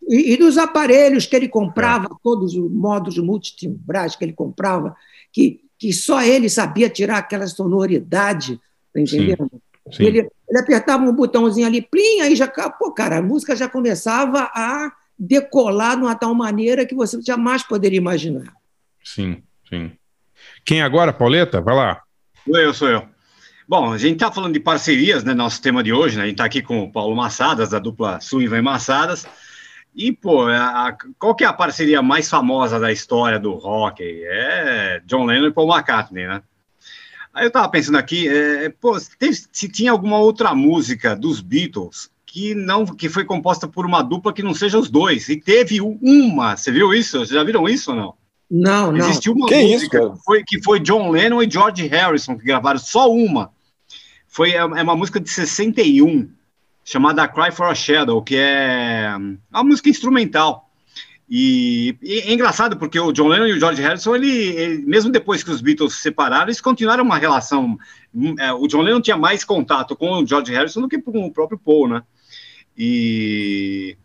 E, e dos aparelhos que ele comprava, todos os modos multitimbrais que ele comprava, que, que só ele sabia tirar aquela sonoridade, tá entendendo? sim. Ele, ele apertava um botãozinho ali, plim, aí já, pô, cara, a música já começava a decolar de uma tal maneira que você jamais poderia imaginar. Sim, sim. Quem agora, Pauleta? Vai lá. Sou eu, sou eu. Bom, a gente tá falando de parcerias, né? Nosso tema de hoje, né? A gente tá aqui com o Paulo Massadas, da dupla Suiva e Massadas. E, pô, a- a- qual que é a parceria mais famosa da história do rock? É John Lennon e Paul McCartney, né? Aí eu tava pensando aqui, é, pô, teve- se tinha alguma outra música dos Beatles que não que foi composta por uma dupla que não seja os dois. E teve uma, você viu isso? Vocês já viram isso ou não? Não, não. Existiu uma Que isso, música cara? que, foi, que foi John Lennon e George Harrison que gravaram só uma. Foi é é uma música de 61 chamada Cry for a Shadow, que é uma música instrumental. E, e é engraçado porque o John Lennon e o George Harrison, ele, ele- mesmo depois que os Beatles se separaram, eles continuaram uma relação. hum, é, o John Lennon tinha mais contato com o George Harrison do que com o próprio Paul, né? E,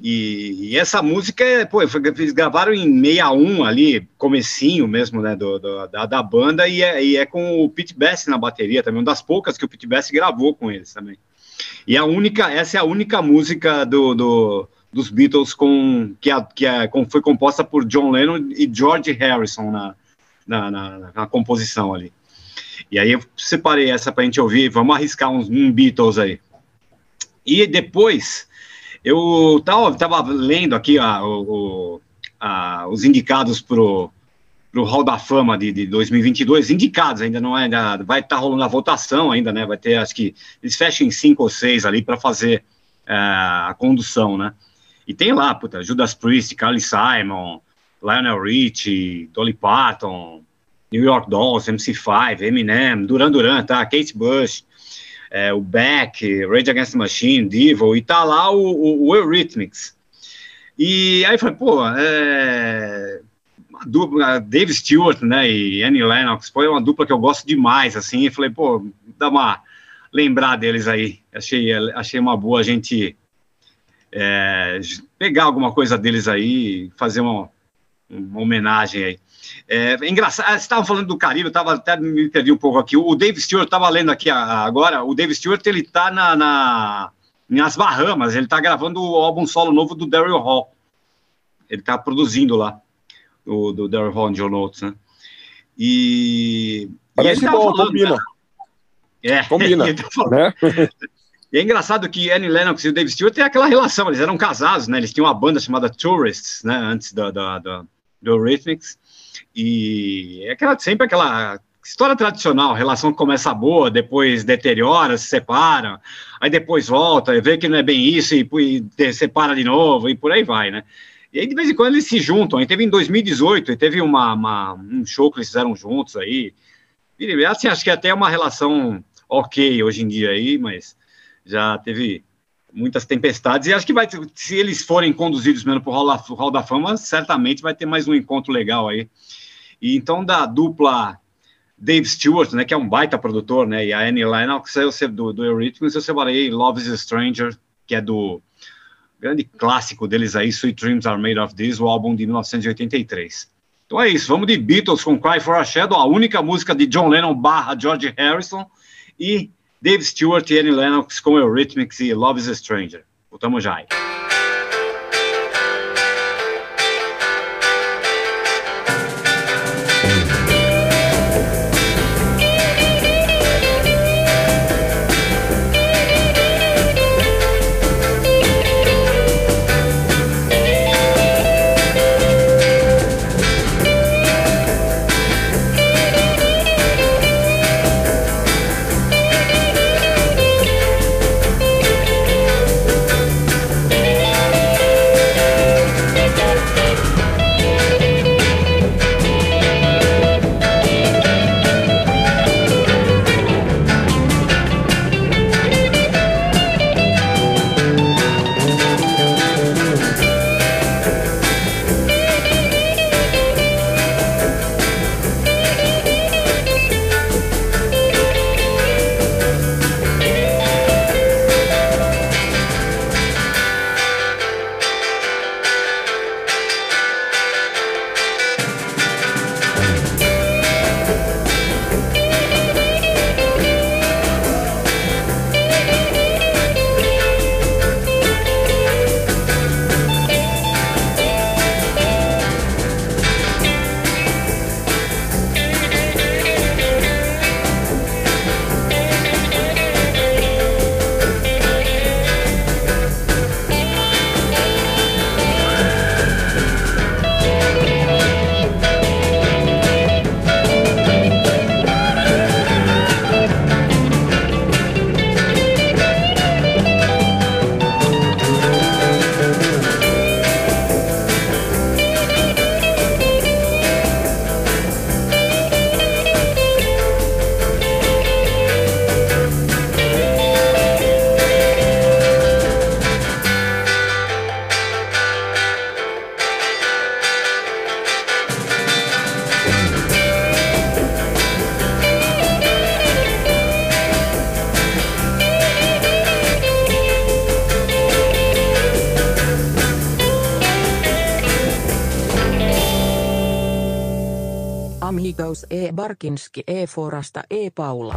e, e essa música, é, pô, eles gravaram em 61 ali, comecinho mesmo, né, do, do- da, da banda, e é, e é com o Pete Best na bateria também, uma das poucas que o Pete Best gravou com eles também. E a única, essa é a única música do, do- dos Beatles com, que, a, que a, com- foi composta por John Lennon e George Harrison na, na, na- na composição ali. E aí eu separei essa para a gente ouvir, vamos arriscar uns, um Beatles aí. E depois, eu tava, tava lendo aqui a- o- o- a- os indicados para o Hall da Fama de, de 2022, indicados ainda não é, ainda vai estar rolando a votação ainda, né? Vai ter, acho que eles fecham em cinco ou seis ali para fazer eh, a condução, né? E tem lá, puta, Judas Priest, Carly Simon, Lionel Richie, Dolly Parton, New York Dolls, MC5, Eminem, Duran Duran, tá? Kate Bush, é, o Beck, Rage Against the Machine, Devil, e tá lá o, o, o Eurythmics. E aí falei, pô, é, uma dupla, Dave Stewart, né, e Annie Lennox, foi uma dupla que eu gosto demais, assim, e falei, pô, dá uma lembrar deles aí, achei, achei uma boa a gente é, pegar alguma coisa deles aí fazer uma, uma homenagem aí. É, é engraçado, ah, vocês estavam falando do Caribe, eu tava, até me perdi um pouco aqui. O Dave Stewart, estava lendo aqui agora, o Dave Stewart, ele tá na, na- nas Bahamas, ele tá gravando o álbum solo novo do Daryl Hall. Ele tá produzindo lá, o, do Daryl Hall, John Oates, né? E... Parece e ele bom, falando, combina. é, Combina, ele tá falando- né? e é engraçado que Annie Lennox e o Dave Stewart têm aquela relação, eles eram casados, né? Eles tinham uma banda chamada Tourists, né? Antes da, da, da- do Eurythmics. E é aquela, sempre aquela história tradicional, relação que começa boa, depois deteriora, se separa, aí depois volta, vê que não é bem isso e, e separa de novo, e por aí vai, né? E aí, de vez em quando, eles se juntam. Aí teve em 2018, e teve uma, uma- um show que eles fizeram juntos aí. E, assim, acho que até é uma relação ok hoje em dia aí, mas já teve muitas tempestades. E acho que vai, se eles forem conduzidos mesmo para o Hall da Fama, certamente vai ter mais um encontro legal aí. E então da dupla Dave Stewart, né, que é um baita produtor, né, e a Annie Lennox, eu, do, do Eurythmics, eu separei Love is a Stranger, que é do grande clássico deles aí, Sweet Dreams Are Made of This, o álbum de 1983. Então é isso, vamos de Beatles com Cry for a Shadow, a única música de John Lennon barra George Harrison, e Dave Stewart e Annie Lennox com Eurythmics e Love is a Stranger. Voltamos já aí. Harkinski E-Forasta E-Paula.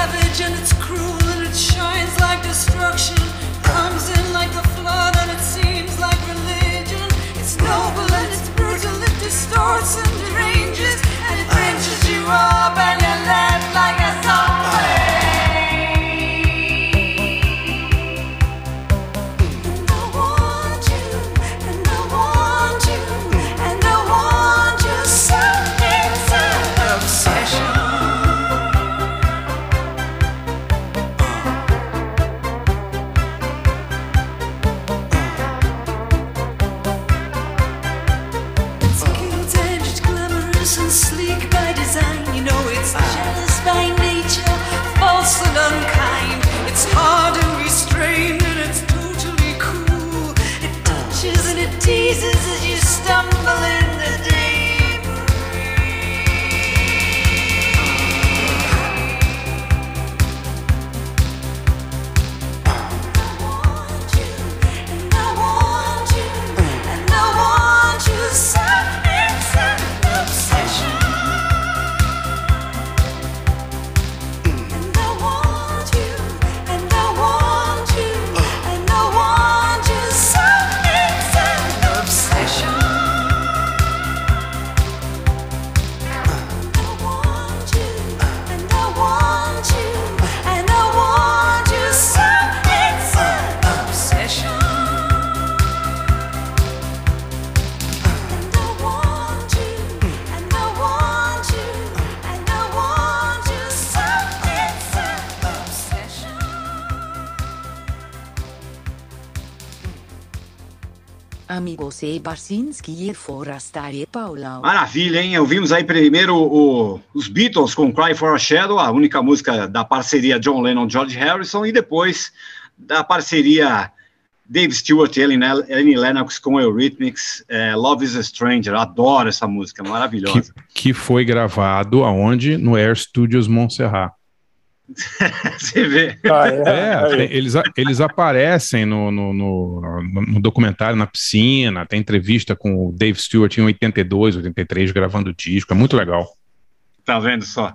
savage and it's cruel and it shines like destruction. Comes in like a flood and it seems like religion. It's noble and it's brutal, it distorts and deranges and it branches you up Barcinski e Forastar e Paula. Maravilha, hein? Ouvimos aí primeiro o- os Beatles com Cry for a Shadow, a única música da parceria John Lennon-George Harrison, e depois da parceria Dave Stewart e Ellen, Ellen Lennox com Eurythmics, é, Love is a Stranger. Adoro essa música, maravilhosa. Que foi gravado aonde? No Air Studios Montserrat. Você vê. É, tem- eles, eles aparecem no, no, no- no- documentário na piscina, tem entrevista com o Dave Stewart em 82, 83, gravando o disco, é muito legal. Tá vendo só?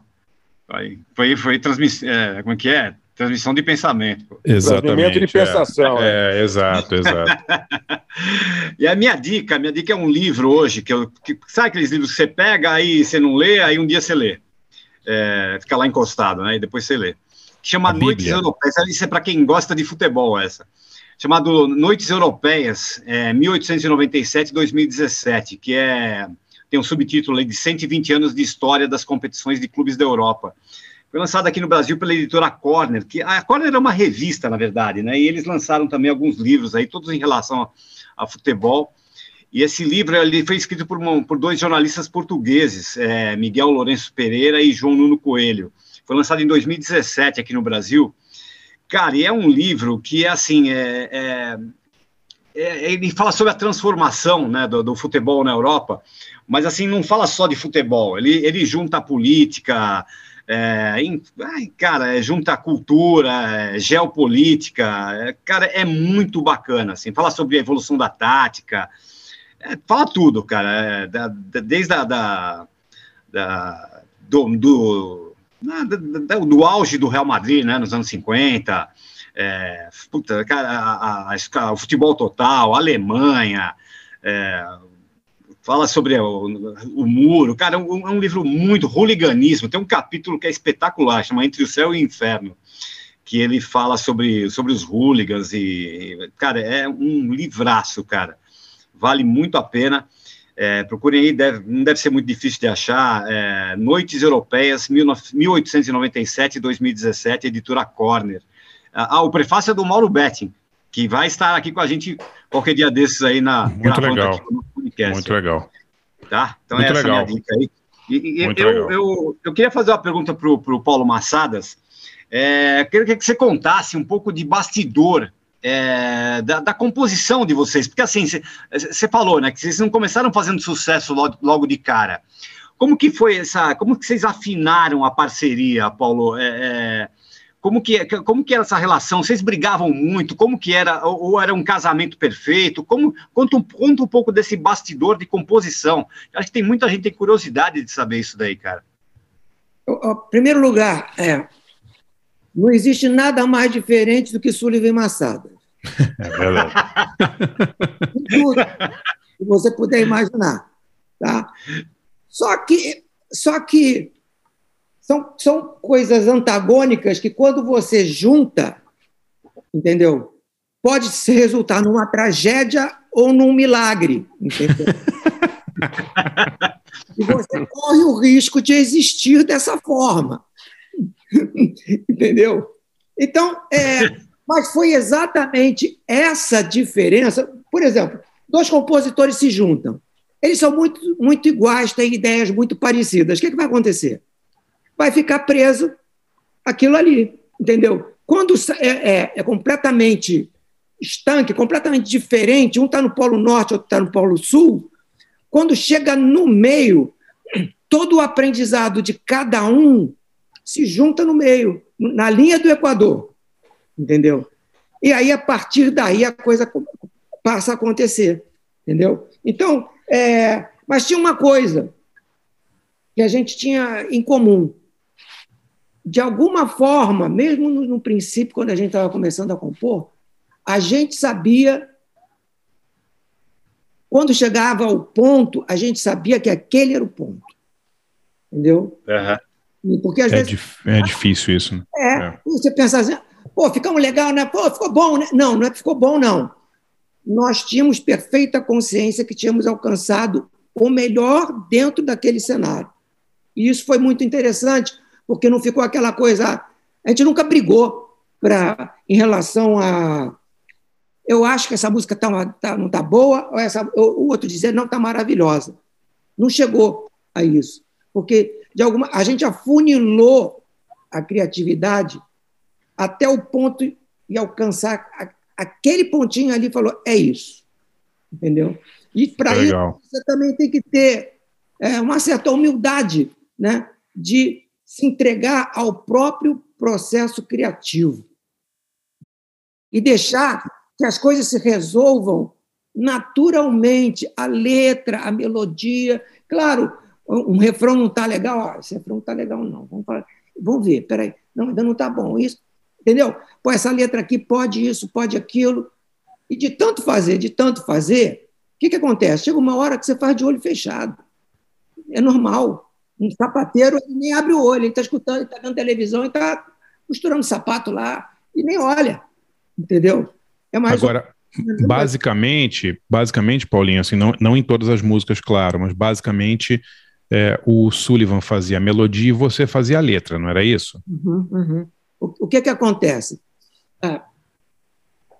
Foi, foi, foi transmissão. como é que é? Transmissão de pensamento. pô. Exatamente. de pensação, É, é, exato, exato. E a minha dica, a minha dica é um livro hoje, que eu. Que, sabe aqueles livros que você pega, aí você não lê, aí um dia você lê. É, fica lá encostado, né? E depois você lê. Chama Noites. Europeias. Isso é para quem gosta de futebol, essa. Chamado Noites Europeias, é, 1897-2017, que é tem um subtítulo aí de 120 anos de história das competições de clubes da Europa. Foi lançado aqui no Brasil pela editora Corner, que a Corner é uma revista, na verdade, né? E eles lançaram também alguns livros aí, todos em relação a, a futebol. E esse livro ele foi escrito por, por dois jornalistas portugueses, é, Miguel Lourenço Pereira e João Nuno Coelho. Foi lançado em 2017 aqui no Brasil. Cara, e é um livro que, assim, é, é- é- ele fala sobre a transformação né, do, do futebol na Europa, mas, assim, não fala só de futebol. Ele, ele junta a política, é, em- ai, cara, é, junta a cultura, é, geopolítica. é, cara, é muito bacana, assim. Fala sobre a evolução da tática, fala tudo, cara. é, da- da- desde a, da, da- do, do, da- do auge do Real Madrid, né, nos anos 50, é, puta, cara, a- a- a o futebol total, a Alemanha, é, fala sobre o, o muro, cara, é um, é um livro muito hooliganismo, tem um capítulo que é espetacular, chama Entre o Céu e o Inferno, que ele fala sobre, sobre os hooligans e, cara, é um livraço, cara, vale muito a pena, é, procurem aí, deve- não deve ser muito difícil de achar, é, Noites Europeias, 1897 e 2017, editora Corner. Ah, o prefácio é do Mauro Betting, que vai estar aqui com a gente qualquer dia desses aí na Muito legal. no podcast. Muito legal. Tá? Então Muito essa é a legal. minha dica aí. E, e eu, eu, eu queria fazer uma pergunta para o Paulo Massadas. É, queria que você contasse um pouco de bastidor é, da, da composição de vocês, porque assim, você- falou, né, que vocês não começaram fazendo sucesso logo, logo de cara. Como que foi essa, como que vocês afinaram a parceria, Paulo? É, é, como que, como que era essa relação? Vocês brigavam muito? Como que era? Ou, ou era um casamento perfeito? Como, conta, um, conta um pouco desse bastidor de composição. Eu acho que tem muita gente tem curiosidade de saber isso daí, cara. Em primeiro lugar, é, não existe nada mais diferente do que Sullivan Massada. É verdade. Tudo que você puder imaginar. Tá? Só que, só que são, são coisas antagônicas que, quando você junta, entendeu? Pode se resultar numa tragédia ou num milagre. Entendeu? E você corre o risco de existir dessa forma. Entendeu? Então, é, mas foi exatamente essa diferença. Por exemplo, dois compositores se juntam. Eles são muito, muito iguais, têm ideias muito parecidas. O que, é que vai acontecer? Vai ficar preso aquilo ali, entendeu? Quando é, é- é completamente estanque, completamente diferente, um está no Polo Norte, outro está no Polo Sul, quando chega no meio, todo o aprendizado de cada um se junta no meio, na linha do Equador, entendeu? E aí, a partir daí, a coisa co- passa a acontecer, entendeu? Então, é, mas tinha uma coisa que a gente tinha em comum. De alguma forma, mesmo no, no princípio, quando a gente estava começando a compor, a gente sabia. Quando chegava ao ponto, a gente sabia que aquele era o ponto. Entendeu? Porque às É, vezes. dif- é difícil isso, né? É, você pensa assim, pô, ficamos legal, né? Pô, ficou bom, né? Não, não é que ficou bom, não. Nós tínhamos perfeita consciência que tínhamos alcançado o melhor dentro daquele cenário. E isso foi muito interessante, porque não ficou aquela coisa. A gente nunca brigou pra, em relação a, eu acho que essa música tá, tá- não está boa, ou essa, o outro dizer, não, está maravilhosa. Não chegou a isso. Porque de alguma, a gente afunilou a criatividade até o ponto de alcançar aquele pontinho ali e falou: é isso. Entendeu? E para isso você também tem que ter é, uma certa humildade né, de se entregar ao próprio processo criativo e deixar que as coisas se resolvam naturalmente, a letra, a melodia. Claro, um um refrão não está legal, ó, esse refrão não está legal, não. Vamos, falar- vamos ver, peraí, não, ainda não está bom. Isso, entendeu? Pô, essa letra aqui pode isso, pode aquilo. E de tanto fazer, de tanto fazer, o que, que acontece? Chega uma hora que você faz de olho fechado. É normal. Um sapateiro nem abre o olho, ele está escutando, está vendo televisão e está costurando sapato lá e nem olha. Entendeu? É mais Agora, basicamente, basicamente, Paulinho, assim, não, não em todas as músicas, claro, mas basicamente é, o Sullivan fazia a melodia e você fazia a letra, não era isso? Uhum, uhum. O, que que acontece? Ah,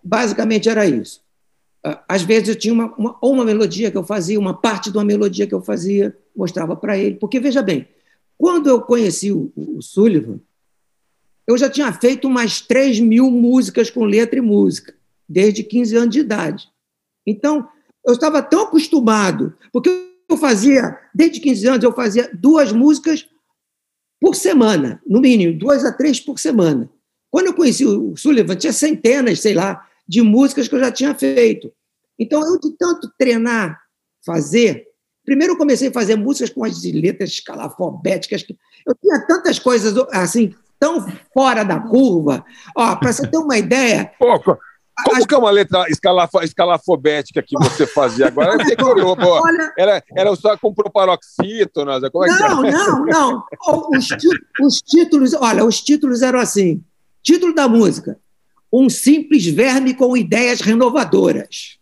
basicamente era isso. Ah, às vezes eu tinha uma, uma- ou uma melodia que eu fazia, uma parte de uma melodia que eu fazia, mostrava para ele. Porque, veja bem, quando eu conheci o, o Sullivan, eu já tinha feito umas 3 mil músicas com letra e música, desde 15 anos de idade. Então, eu estava tão acostumado, porque eu fazia, desde 15 anos, eu fazia duas músicas por semana, no mínimo, duas a três por semana. Quando eu conheci o Sullivan, tinha centenas, sei lá, de músicas que eu já tinha feito. Então, eu de tanto treinar, fazer, primeiro eu comecei a fazer músicas com as letras escalafobéticas, eu tinha tantas coisas assim, tão fora da curva. Ó, para você ter uma ideia, Pô, co- como que é uma letra escalafo, escalafobética que você fazia agora? Pô. Olha- Era, era só com proparoxítonas? Como é que Não, é? não, não. Os, os títulos, olha, os títulos eram assim. Título da música: Um simples verme com ideias renovadoras.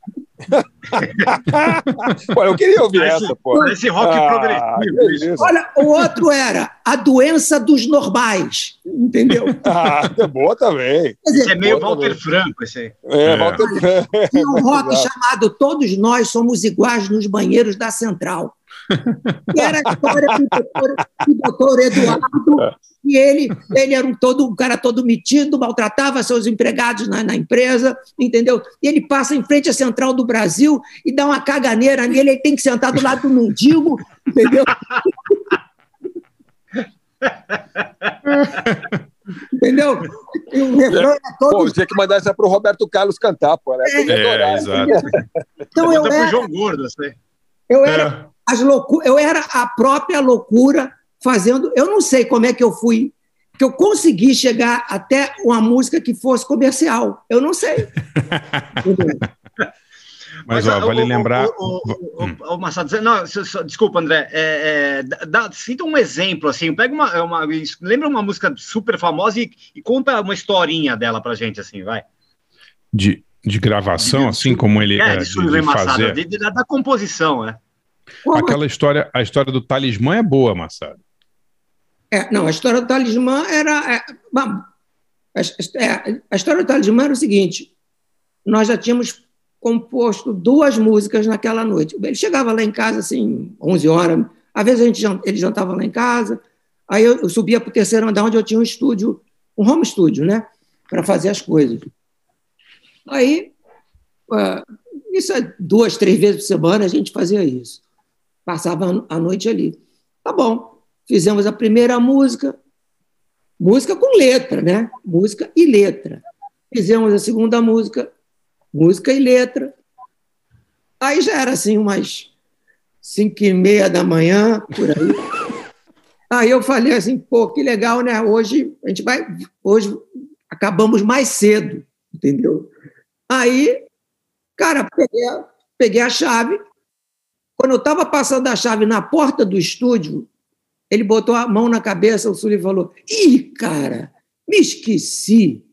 Pô, eu queria ouvir Parece- essa, pô. parece rock progressivo, que isso. Olha, o outro era A Doença dos Normais. Entendeu? Ah, é boa também. Quer dizer, Esse é meio Walter também. Franco, esse aí. É, Walter Franco. Tinha um rock chamado Todos Nós Somos Iguais nos Banheiros da Central. Que era a história do doutor, do doutor Eduardo, e ele, ele era um, todo, um cara todo metido, maltratava seus empregados na, na empresa, entendeu? E ele passa em frente à Central do Brasil e dá uma caganeira nele, ele tem que sentar do lado do mendigo, entendeu? entendeu? E o refrão era todo Pô, tinha que mandar essa pro Roberto Carlos cantar, pô. Né? Ia É, adorar. exato. Então eu pro era, João Gordo, assim. Eu era as loucu eu era a própria loucura fazendo. Eu não sei como é que eu fui, que eu consegui chegar até uma música que fosse comercial. Eu não sei. Mas, ó, ah, vale o- lembrar. O, o, o, o Massado, não, só- só- desculpa, André. É, é, dá- dá- cita um exemplo, assim. Pega uma, uma. Lembra uma música super famosa e, e conta uma historinha dela pra gente, assim, vai. de, de gravação, assim como ele É, é, de de, Sullivan de fazer. de- de- da, da composição, né? Aquela história, a história do talismã é boa, Massado. É, não, a história do talismã era. É, bom, a, é, a história do talismã era o seguinte: nós já tínhamos composto duas músicas naquela noite. Ele chegava lá em casa, assim, 11 horas. Às vezes a gente, ele jantava lá em casa. Aí eu, eu subia para o terceiro andar, onde eu tinha um estúdio, um home studio, né? Para fazer as coisas. Aí, isso é duas, três vezes por semana a gente fazia isso. Passava a noite ali. Tá bom. Fizemos a primeira música, música com letra, né? Música e letra. Fizemos a segunda música, música e letra. Aí já era assim, umas cinco e meia da manhã, por aí. Aí eu falei assim, pô, que legal, né? Hoje a gente vai. Hoje acabamos mais cedo, entendeu? Aí, cara, peguei, a- peguei a chave. Quando eu estava passando a chave na porta do estúdio, ele botou a mão na cabeça, o Sully falou: Ih, cara, me esqueci.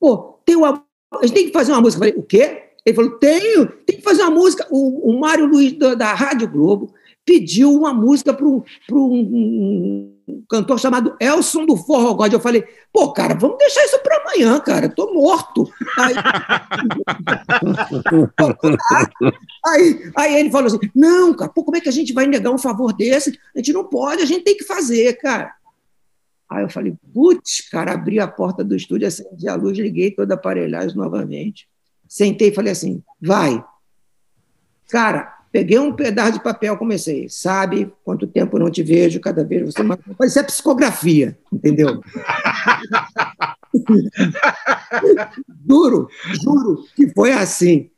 Pô, tem uma. A gente tem que fazer uma música. Eu falei: O quê? Ele falou: Tenho, tem que fazer uma música. O, o Mário Luiz da, da Rádio Globo pediu uma música para um, um- um cantor chamado Elson do Forró God. Eu falei, pô, cara, vamos deixar isso para amanhã, cara, tô morto. Aí, aí, aí ele falou assim: não, cara, pô, como é que a gente vai negar um favor desse? A gente não pode, a gente tem que fazer, cara. Aí eu falei, putz, cara, abri a porta do estúdio, acendi a luz, liguei toda a aparelhagem novamente. Sentei e falei assim: vai. Cara, peguei um pedaço de papel, comecei. Sabe quanto tempo eu não te vejo, cada vez você mais. Parecia psicografia, entendeu? juro, juro que foi assim.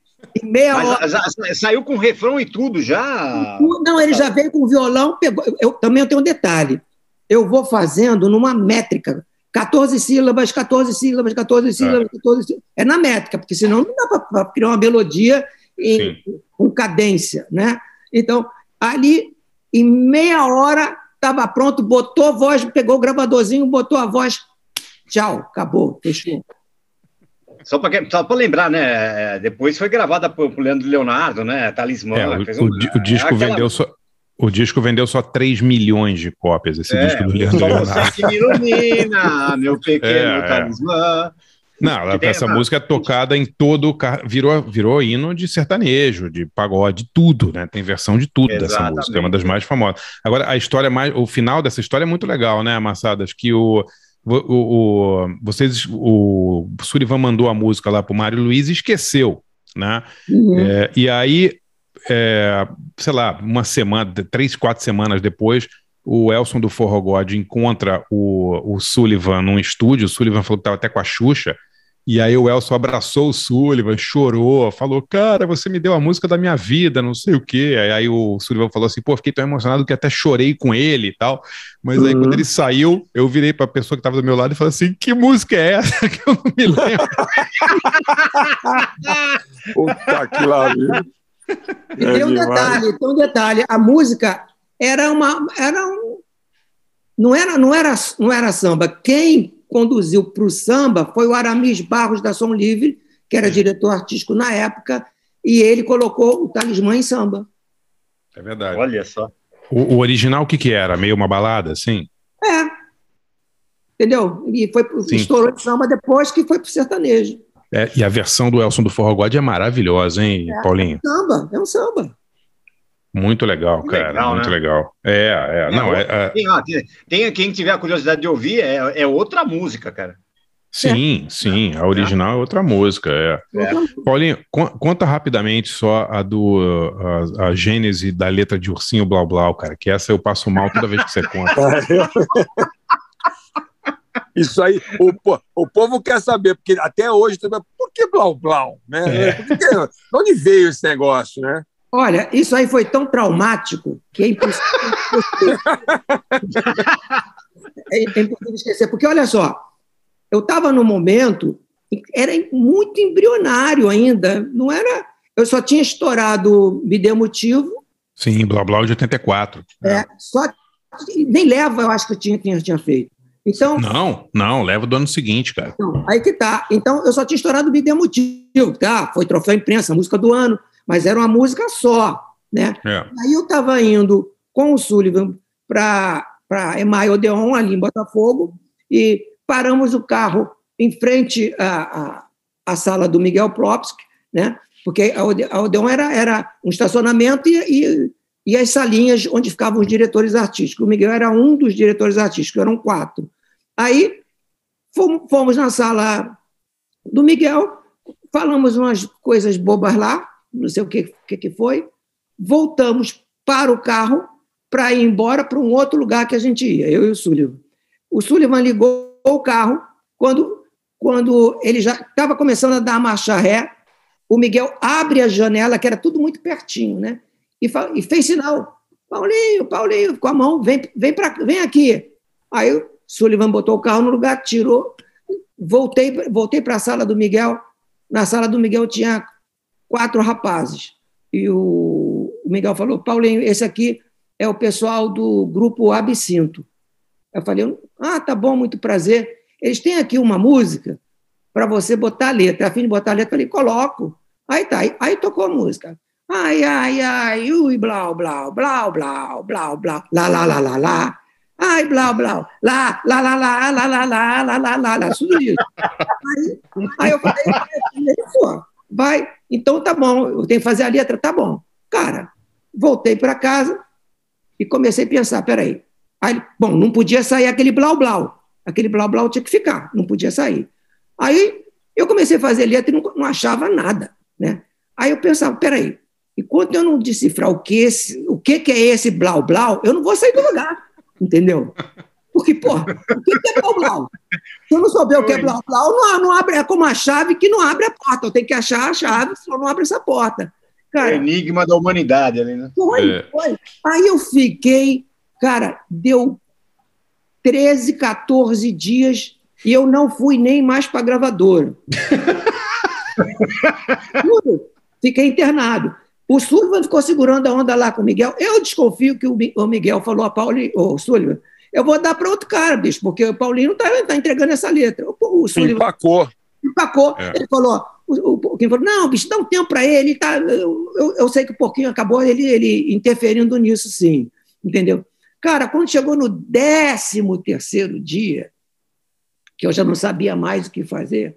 Em meia hora. Mas, já saiu com refrão e tudo já. Não, ele já veio com o violão, pegou. Eu, também eu tenho um detalhe. Eu vou fazendo numa métrica. 14 sílabas, 14 sílabas, 14 sílabas, 14 sílabas. É na métrica, porque senão não dá para criar uma melodia em- com cadência, né? Então, ali, em meia hora, estava pronto, botou a voz, pegou o gravadorzinho, botou a voz, tchau, acabou, fechou. Só para lembrar, né? Depois foi gravada por, por Leandro Leonardo, né? Talismã. É, o, fez o um- o disco aquela- vendeu só. O disco vendeu só 3 milhões de cópias, esse É, disco do Leandro só Leonardo. você que me ilumina, meu pequeno É, é. Não, essa uma- música é tocada em todo virou virou hino de sertanejo, de pagode, tudo, né? Tem versão de tudo dessa Exatamente. música, é uma das mais famosas. Agora a história mais, o final dessa história é muito legal, né, Amassadas, que o o, o- o- vocês o Sullivan mandou a música lá pro Mário Luiz e esqueceu, né? É, e aí, é, sei lá, uma semana, três, quatro semanas depois, o Elson do Forró God encontra o, o Sullivan num estúdio. O Sullivan falou que estava até com a Xuxa. E aí o Elson abraçou o Sullivan, chorou, falou: Cara, você me deu a música da minha vida, não sei o quê. Aí, aí o Sullivan falou assim: Pô, fiquei tão emocionado que até chorei com ele e tal. Mas aí Uhum. quando ele saiu, eu virei para a pessoa que estava do meu lado e falei assim: Que música é essa? Que eu não me lembro. Puta que lá, viu? E tem um detalhe, tem um detalhe. A música era uma. Era um, não, era, não, era, não era samba. Quem conduziu para o samba foi o Aramis Barros da Som Livre, que era diretor artístico na época, e ele colocou o talismã em samba. É verdade. Olha só. O, o original, o que, que era? Meio uma balada, assim? É. Entendeu? E foi, Sim. estourou de samba depois que foi para o sertanejo. É, e a versão do Elson do Forró God é maravilhosa, hein, É. Paulinho? Samba, é um samba. Muito legal, cara. legal, muito né? legal. É, é. Não, é, é- Tem, ó, tem, tem- quem tiver a curiosidade de ouvir, é, é outra música, cara. sim, sim. A original é outra música. É. Paulinho, con- conta rapidamente só a do a, a gênese da letra de Ursinho Blau Blau, cara, que essa eu passo mal toda vez que você conta. Isso aí, o, o povo quer saber, porque até hoje, também, por que Blau Blau? Né? É. Por que- de onde veio esse negócio, né? Olha, isso aí foi tão traumático que é impossível é, é impossível esquecer. Porque, olha só, eu estava num momento, era muito embrionário ainda, não era. Eu só tinha estourado Me Dê Motivo, Sim, Blau Blau de 84. é, só, nem leva, eu acho que eu tinha, tinha, tinha feito. Então, Não, não, leva do ano seguinte, cara. Então, aí que tá. Então, eu só tinha estourado o Me Dê Motivo, tá? Foi troféu imprensa, música do ano, mas era uma música só, né? É. Aí eu estava indo com o Sullivan para Emaio Odeon, ali em Botafogo, e paramos o carro em frente à, à, à sala do Miguel Propsk, né? porque a Odeon era, era um estacionamento e, e, e as salinhas onde ficavam os diretores artísticos. O Miguel era um dos diretores artísticos, eram quatro. Aí fomos, fomos na sala do Miguel, falamos umas coisas bobas lá, não sei o que, que, que foi, voltamos para o carro para ir embora para um outro lugar que a gente ia, eu e o Sullivan. O Sullivan ligou o carro, quando, quando ele já estava começando a dar a marcha ré, o Miguel abre a janela, que era tudo muito pertinho, né? E, fa- e fez sinal. Paulinho, Paulinho, com a mão, vem, vem, pra, vem aqui. Aí o Sullivan botou o carro no lugar, tirou, voltei, voltei para a sala do Miguel. Na sala do Miguel tinha quatro rapazes. E o, Miguel falou: Paulinho, esse aqui é o pessoal do grupo Absinto. Eu falei: Ah, tá bom, muito prazer. Eles têm aqui uma música para você botar a letra. A fim de botar a letra, eu falei: Coloco. Aí tá, aí, aí tocou a música. Ai, ai, ai, ui, blau, blau, blau, blau, blau, blau, lá, lá, lá, lá, lá. Ai, blau, blau, lá, lá, lá, lá, lá, lá, lá, lá, lá, lá, lá, tudo isso. Aí, aí eu falei, pô, vai, então tá bom, eu tenho que fazer a letra, tá bom. Cara, voltei para casa e comecei a pensar, peraí. Aí, bom, não podia sair aquele blau, blau. Aquele blau, blau tinha que ficar, não podia sair. Aí eu comecei a fazer letra e não, não achava nada, né? Aí eu pensava, peraí, enquanto eu não decifrar o que, esse, o que, que é esse blau, blau, eu não vou sair do lugar, entendeu? Porque, pô, o que, é blau, blau? Se eu não souber o que é blau, blau, não, não abre, é como a chave que não abre a porta. Eu tenho que achar a chave, senão não abre essa porta. Cara, Enigma da humanidade ali, né? foi, É. foi. Aí eu fiquei, cara, deu 13, 14 dias e eu não fui nem mais para a gravadora. Juro, Fiquei internado. O Sullivan ficou segurando a onda lá com o Miguel. Eu desconfio que o Mi- o Miguel falou a Paulinho, o Sullivan, eu vou dar para outro cara, bicho, porque o Paulinho não está entregando essa letra. O, o Sullivan Empacou. empacou. É. Ele falou, o, o falou, não, bicho, dá um tempo para ele. ele Tá, eu, eu, eu sei que o Porquinho acabou ele, ele interferindo nisso, sim. Entendeu? Cara, quando chegou no 13 terceiro dia, que eu já não sabia mais o que fazer,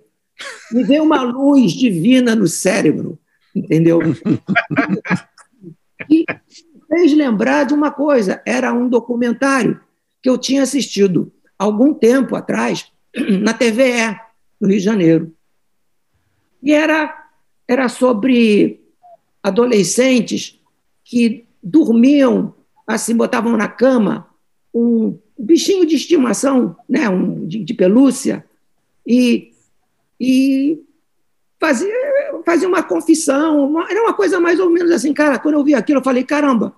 me veio uma luz divina no cérebro, entendeu? e fez lembrar de uma coisa, era um documentário que eu tinha assistido algum tempo atrás na TVE, no Rio de Janeiro. E era, era sobre adolescentes que dormiam, assim, botavam na cama um bichinho de estimação, né, um, de, de pelúcia, e, e fazia, fazia uma confissão, uma- era uma coisa mais ou menos assim, cara, quando eu vi aquilo, eu falei, caramba,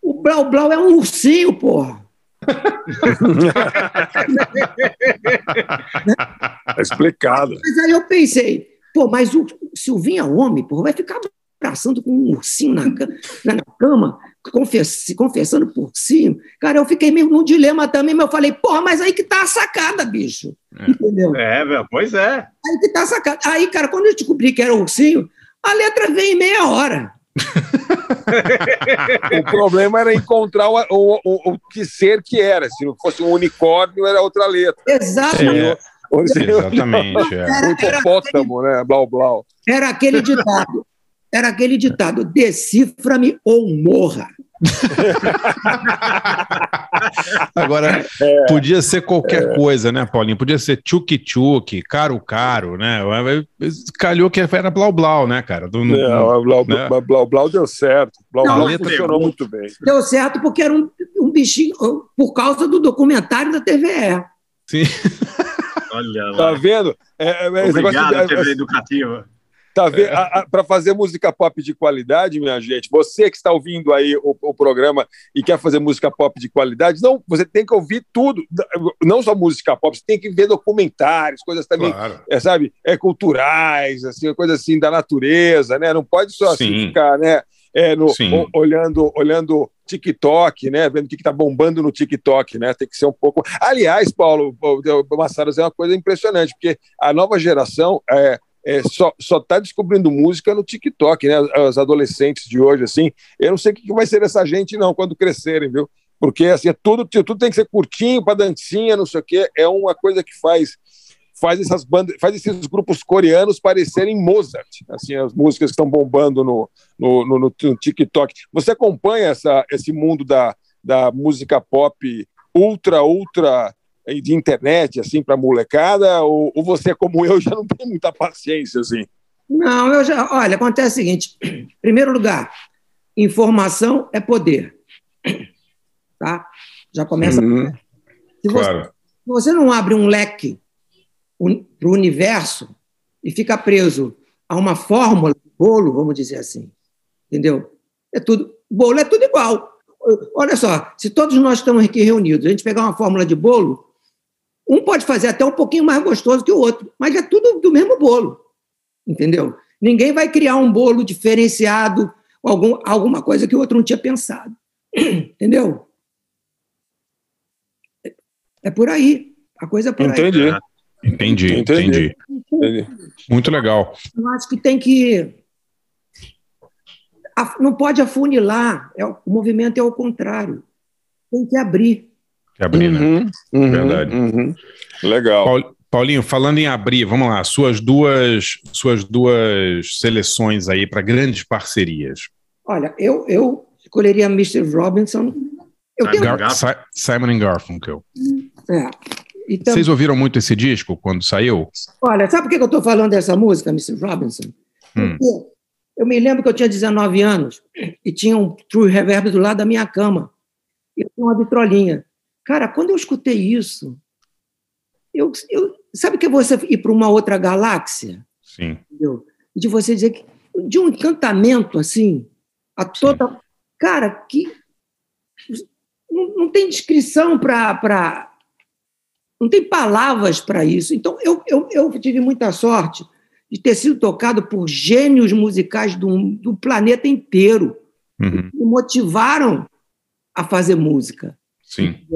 o Blau Blau é um ursinho, porra. Tá explicado. Mas aí eu pensei, pô, mas o Silvinho é homem, pô, vai ficar abraçando com um ursinho na, na- na cama, confess- se confessando por cima. Cara, eu fiquei meio num dilema também, mas eu falei, porra, mas aí que tá a sacada, bicho. Entendeu? É, velho, pois é. Aí que tá a sacada. Aí, cara, quando eu descobri que era ursinho, a letra veio em meia hora. O problema era encontrar o, o, o, o que ser que era. Se não fosse um unicórnio, era outra letra. Exatamente. Seja, Exatamente, é. Um hipopótamo, né? Blau, blau. Era aquele ditado. Era aquele ditado: decifra-me ou morra. Agora, podia ser qualquer coisa, né, Paulinho? Podia ser tchuk-tchuk, caro-caro, né? Calhou que era blau-blau, né, cara? Do, no- Não, o Blau, né? Blau, Blau, Blau deu certo. Blau, Não, Blau funcionou muito bem. Deu certo porque era um, um bichinho, por causa do documentário da TVE. Sim. Olha lá. Tá vendo? É, é, esse negócio Obrigado, de- TV Educativa. Tá vendo? Para fazer música pop de qualidade, minha gente, você que está ouvindo aí o, o programa e quer fazer música pop de qualidade, não, você tem que ouvir tudo, não só música pop, você tem que ver documentários, coisas também, Claro. é, sabe, é, culturais, assim, coisa assim da natureza, né? Não pode só assim, Sim. ficar, né? é, no, o- olhando, olhando TikTok, né? Vendo o que está bombando no TikTok, né? Tem que ser um pouco. Aliás, Paulo, Massaras é uma coisa impressionante, porque a nova geração é, é, só só está descobrindo música no TikTok, né? Os adolescentes de hoje, assim. Eu não sei o que vai ser dessa gente, não, quando crescerem, viu? Porque assim, é tudo, tudo tem que ser curtinho para dancinha, não sei o quê. É uma coisa que faz faz essas bandas, faz esses grupos coreanos parecerem Mozart, assim, as músicas que estão bombando no, no, no, no- TikTok. Você acompanha essa, esse mundo da, da música pop ultra, ultra de internet, assim, para molecada, ou, ou você, como eu, já não tem muita paciência, assim? Não, eu já. Olha, acontece o seguinte: em primeiro lugar, informação é poder. Tá? Já começa. Uhum. Se você, Claro. se você não abre um leque para o universo e fica preso a uma fórmula de bolo, vamos dizer assim, entendeu? É tudo, bolo é tudo igual. Olha só, se todos nós estamos aqui reunidos, a gente pegar uma fórmula de bolo, um pode fazer até um pouquinho mais gostoso que o outro, mas é tudo do mesmo bolo, entendeu? Ninguém vai criar um bolo diferenciado, algum, alguma coisa que o outro não tinha pensado, entendeu? É por aí, a coisa é por aí. Entendi. Entendi, Entendi. entendi. Muito legal. Eu acho que tem que não pode afunilar, é, o o movimento é o contrário. Tem que abrir. Que abrir, né? Uhum, Verdade. uhum. Legal. Paul- Paulinho, falando em abrir, vamos lá, suas duas, suas duas seleções aí para grandes parcerias. Olha, eu, eu escolheria Mr. Robinson. Eu tenho, Gar- Si- Simon and Garfunkel. é, e tam- Vocês ouviram muito esse disco quando saiu? Olha, sabe por que eu estou falando dessa música, Mr. Robinson? Hum. Porque eu me lembro que eu tinha 19 anos e tinha um True Reverb do lado da minha cama. E eu tinha uma vitrolinha. Cara, quando eu escutei isso, eu, eu, sabe que é você ir para uma outra galáxia? Sim. entendeu? De você dizer que de um encantamento assim, a toda. Cara, que não, não tem descrição para. Não tem palavras para isso. Então, eu, eu, eu tive muita sorte de ter sido tocado por gênios musicais do, do planeta inteiro, Uhum. que me motivaram a fazer música. Sim.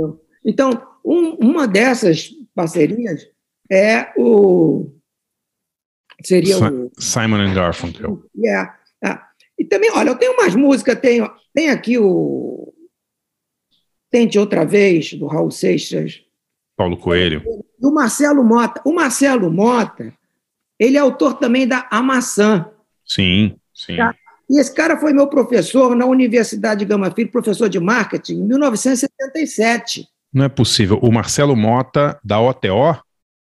Então, um- uma dessas parcerias é o. Seria o. Si- Simon and Garfunkel. Yeah. Ah, E também, olha, eu tenho umas músicas, tenho, tem aqui o Tente Outra Vez, do Raul Seixas, Paulo Coelho. e o Marcelo Mota. O Marcelo Mota, ele é autor também da A Maçã. Sim, sim. tá? E esse cara foi meu professor na Universidade de Gama Filho, professor de marketing, em 1977. Não é possível. O Marcelo Mota da OTO,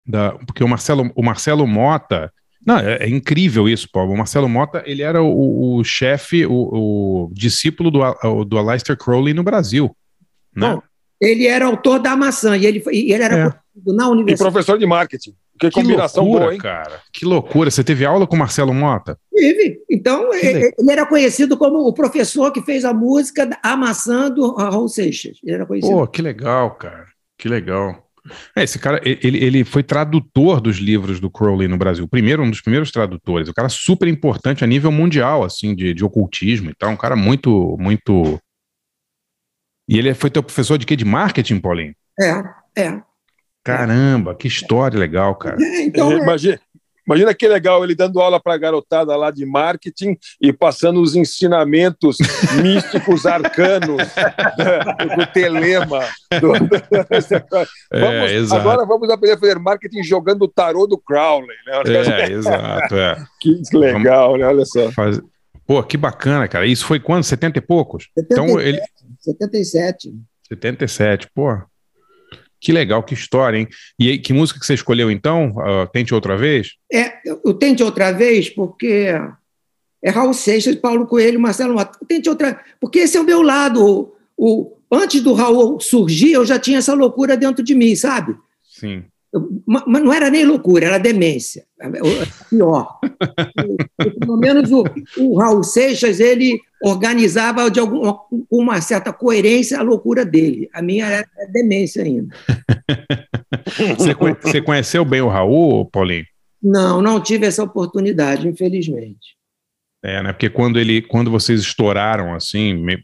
da, porque o Marcelo, o Marcelo Mota. Não, é, é incrível isso, Paulo. O Marcelo Mota, ele era o, o chefe, o, o discípulo do, do Aleister Crowley no Brasil. Né? Bom, ele era autor da maçã e ele, foi- e ele era É. na E universidade. professor de marketing. Que, Que combinação loucura, boa, hein? cara. Que loucura. Você teve aula com o Marcelo Mota? Tive. Então, ele legal. ele era conhecido como o professor que fez a música da- A Maçã do Raul Seixas. Ele era conhecido. Pô, que legal, cara. Que legal. É, esse cara, ele, ele foi tradutor dos livros do Crowley no Brasil. Primeiro, um dos primeiros tradutores. O cara super importante a nível mundial, assim, de, de ocultismo e tal. Um cara muito, muito. E ele foi teu professor de quê? De marketing, Paulinho? É, é. Caramba, que história legal, cara. Então, É, imagina, imagina que legal ele dando aula para a garotada lá de marketing e passando os ensinamentos místicos arcanos do, do telema. do- Vamos- exato. agora vamos aprender a fazer marketing jogando o tarô do Crowley. Né? É, exato, é. Que legal, né? Olha só. Faz- Pô, que bacana, cara. Isso foi quando? 70 e poucos? Então, ele. 77. 77, pô. Que legal, que história, hein? E aí, que música que você escolheu então? Ah, Tente outra vez? É, eu eu tente outra vez, porque é Raul Seixas, Paulo Coelho, Marcelo. Eu Tente outra porque esse é o meu lado. O, o- antes do Raul surgir, eu já tinha essa loucura dentro de mim, sabe? Sim. Mas não era nem loucura, era demência. O- Pior. Pelo menos o, o Raul Seixas, ele organizava de algum, com uma certa coerência a loucura dele. A minha era demência ainda. Você, conhe- você conheceu bem o Raul, Paulinho? Não, não tive essa oportunidade, infelizmente. É, né? Porque quando ele, quando vocês estouraram, assim, me-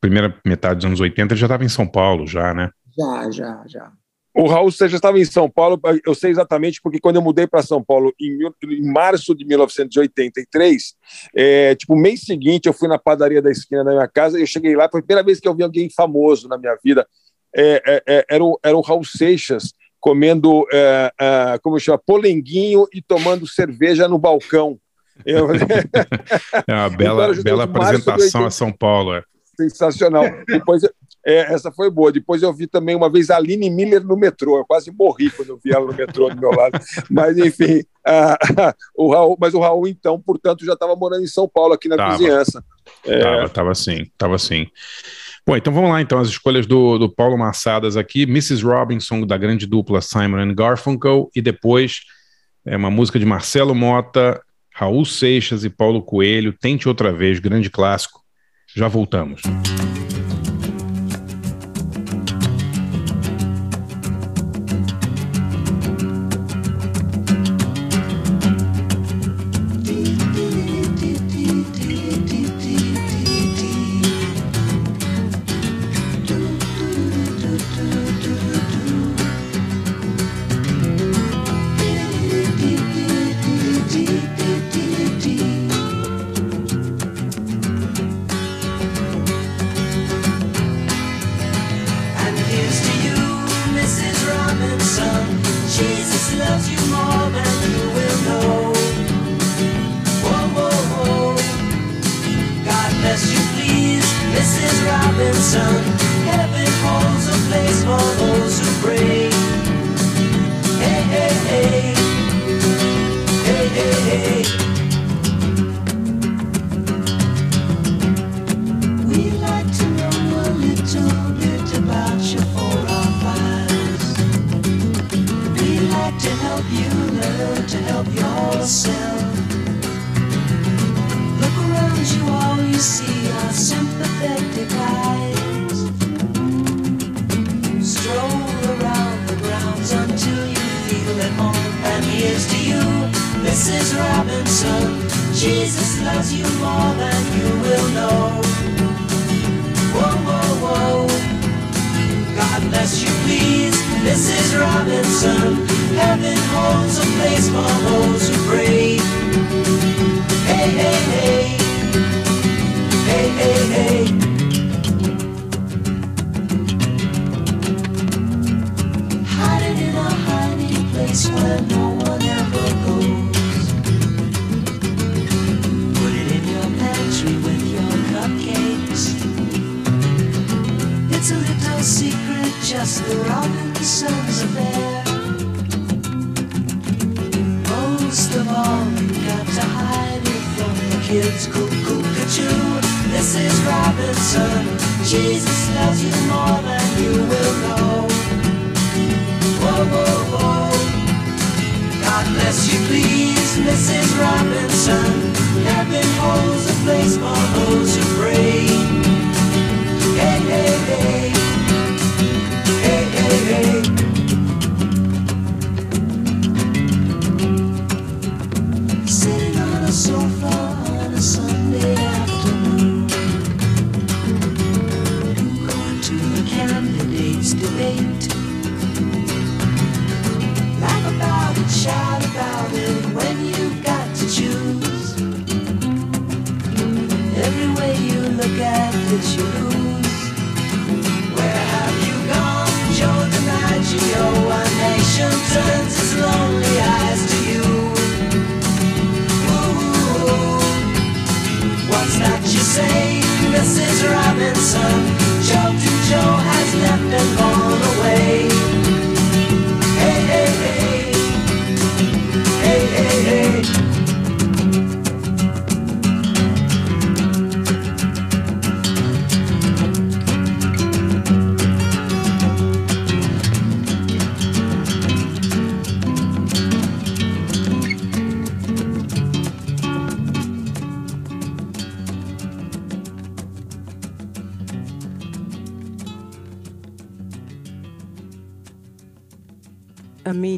primeira metade dos anos 80, ele já estava em São Paulo, já, né? Já, já, já. O Raul Seixas estava em São Paulo, eu sei exatamente porque quando eu mudei para São Paulo em, em março de 1983, é, tipo, mês seguinte eu fui na padaria da esquina da minha casa e eu cheguei lá, foi a primeira vez que eu vi alguém famoso na minha vida. É, é, é, era, o, era o Raul Seixas comendo, é, é, como chama, polenguinho e tomando cerveja no balcão. Eu- É uma bela, bela apresentação 80. a São Paulo. É. Sensacional. Depois, é, essa foi boa. Depois eu vi também uma vez a Aline Miller no metrô. Eu quase morri quando eu vi ela no metrô do meu lado. Mas, enfim, ah, o Raul, mas o Raul, então, portanto, já estava morando em São Paulo, aqui na Tava. vizinhança. É, Tava, tava assim, tava assim. Bom, então vamos lá, então, as escolhas do, do Paulo Massadas aqui, Mrs. Robinson, da grande dupla Simon and Garfunkel, e depois é uma música de Marcelo Mota, Raul Seixas e Paulo Coelho, Tente Outra Vez, grande clássico. Já voltamos. mundo.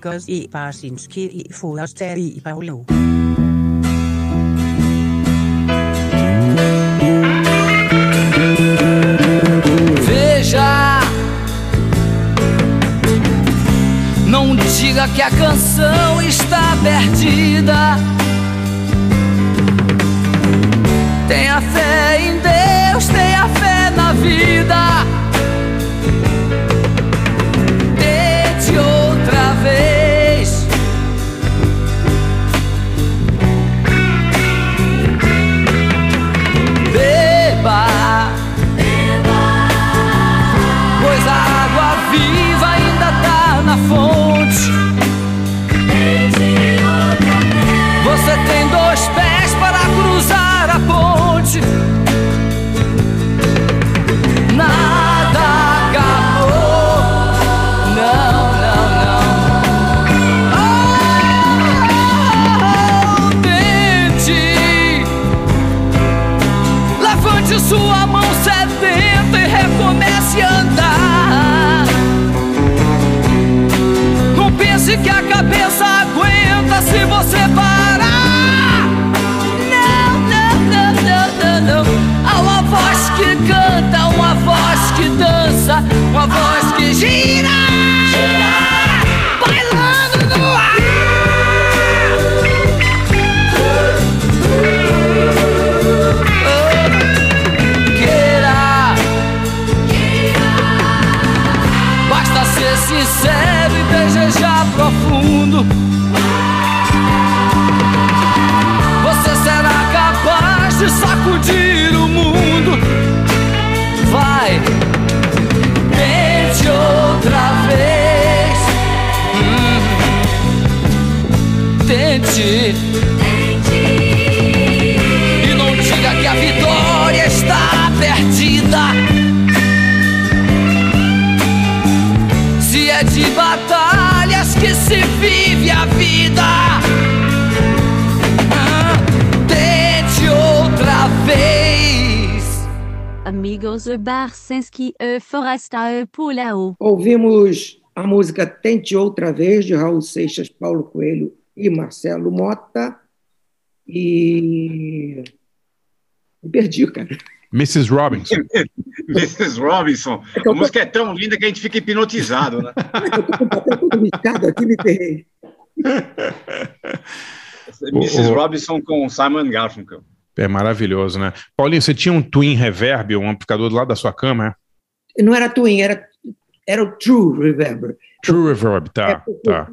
Lucas i Barsinski i Foster e Paulo. Veja, não diga que a canção está perdida. Tenha fé em Deus, tenha fé na vida. Sacudir o mundo. Vai, tente outra vez. Hum. Tente. E não diga que a vitória está perdida. Amigos Barcinski e Forasta e Pulao. Ouvimos a música Tente Outra Vez, de Raul Seixas, Paulo Coelho e Marcelo Mota. E. Me perdi, cara. Mrs. Robinson. Mrs. Robinson. A música é tão linda que a gente fica hipnotizado, né? Todo riscado aqui, me ferrei. Mrs. O- o- Robinson com Simon Garfunkel. É maravilhoso, né? Paulinho, você tinha um Twin Reverb, um amplificador do lado da sua cama, é? Não era Twin, era, era o True Reverb. True Reverb, tá, tá.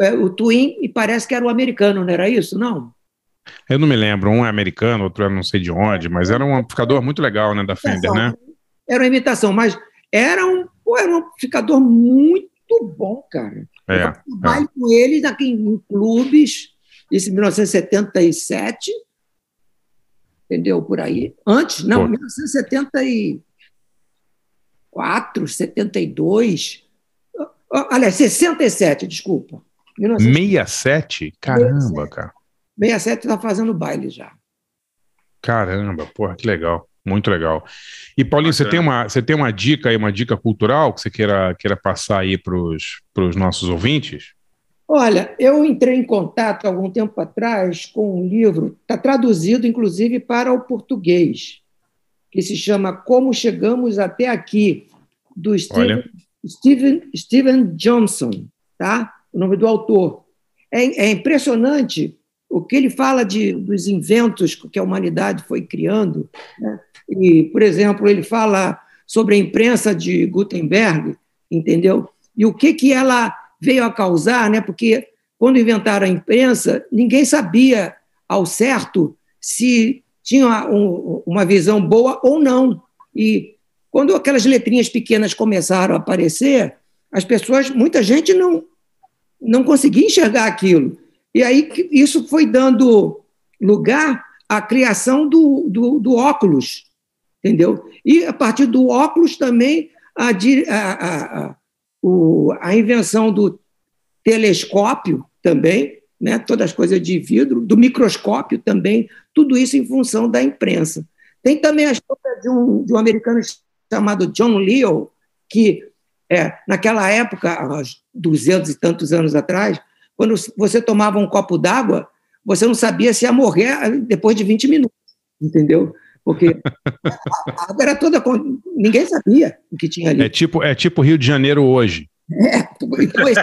É, o Twin, e parece que era o americano, não era isso? Não. Eu não me lembro, um é americano, outro é não sei de onde, mas era um amplificador muito legal, né, da Fender, né? Era uma imitação, mas era um, era um amplificador muito bom, cara. É, Eu trabalho com ele em clubes, isso em 1977, entendeu? Por aí. Antes, não, Pô. 1974, 72. Ó, ó, Aliás, 67, desculpa. 1967 67? Caramba, cara. está fazendo baile já. Caramba, porra, que legal. Muito legal. E, Paulinho, você tem, uma, você tem uma dica aí, uma dica cultural que você queira, queira passar aí para os nossos ouvintes? Olha, eu entrei em contato algum tempo atrás com um livro, está traduzido inclusive para o português, que se chama Como Chegamos Até Aqui, do Steven. Steven, Steven Johnson, tá? o nome do autor. É, é impressionante o que ele fala de, dos inventos que a humanidade foi criando. né? E, por exemplo, ele fala sobre a imprensa de Gutenberg, entendeu? E o que, que ela veio a causar, né? Porque quando inventaram a imprensa, ninguém sabia ao certo se tinha um- uma visão boa ou não. E quando aquelas letrinhas pequenas começaram a aparecer, as pessoas, muita gente não não conseguia enxergar aquilo. E aí isso foi dando lugar à criação do, do, do óculos, entendeu? E a partir do óculos também a, a, a, o- a invenção do telescópio também, né? todas as coisas de vidro, do microscópio também, tudo isso em função da imprensa. Tem também a história de um, de um americano chamado John Leo, que é, naquela época, há 200 e tantos anos atrás, quando você tomava um copo d'água, você não sabia se ia morrer depois de 20 minutos, entendeu? Porque a água era toda. Ninguém sabia o que tinha ali. É tipo, é tipo Rio de Janeiro hoje. É, então, esse-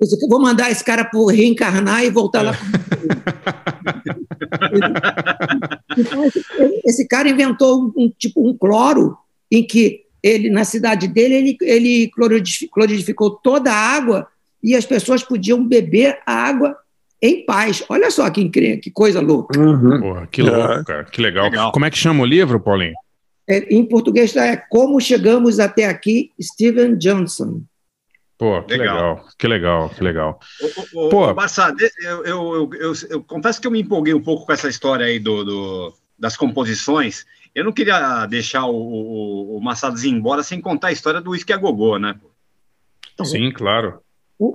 esse- eu vou mandar esse cara por reencarnar e voltar lá. Então, esse, esse cara inventou um tipo um cloro em que ele na cidade dele ele, ele cloridifi- cloridificou toda a água e as pessoas podiam beber a água em paz. Olha só que incrível, que coisa louca. Porra, que louco, cara. Que legal. Como é que chama o livro, Paulinho? É, em português é Como Chegamos Até Aqui, Steven Johnson. Pô, que Legal. legal. Que legal, que legal. Ô, Pô. ô, Barça, de- eu, eu, eu, eu- eu confesso que eu me empolguei um pouco com essa história aí do, do- das composições. Eu não queria deixar o, o, o Massados ir embora sem contar a história do Whisky a Gogô, né? Sim, claro.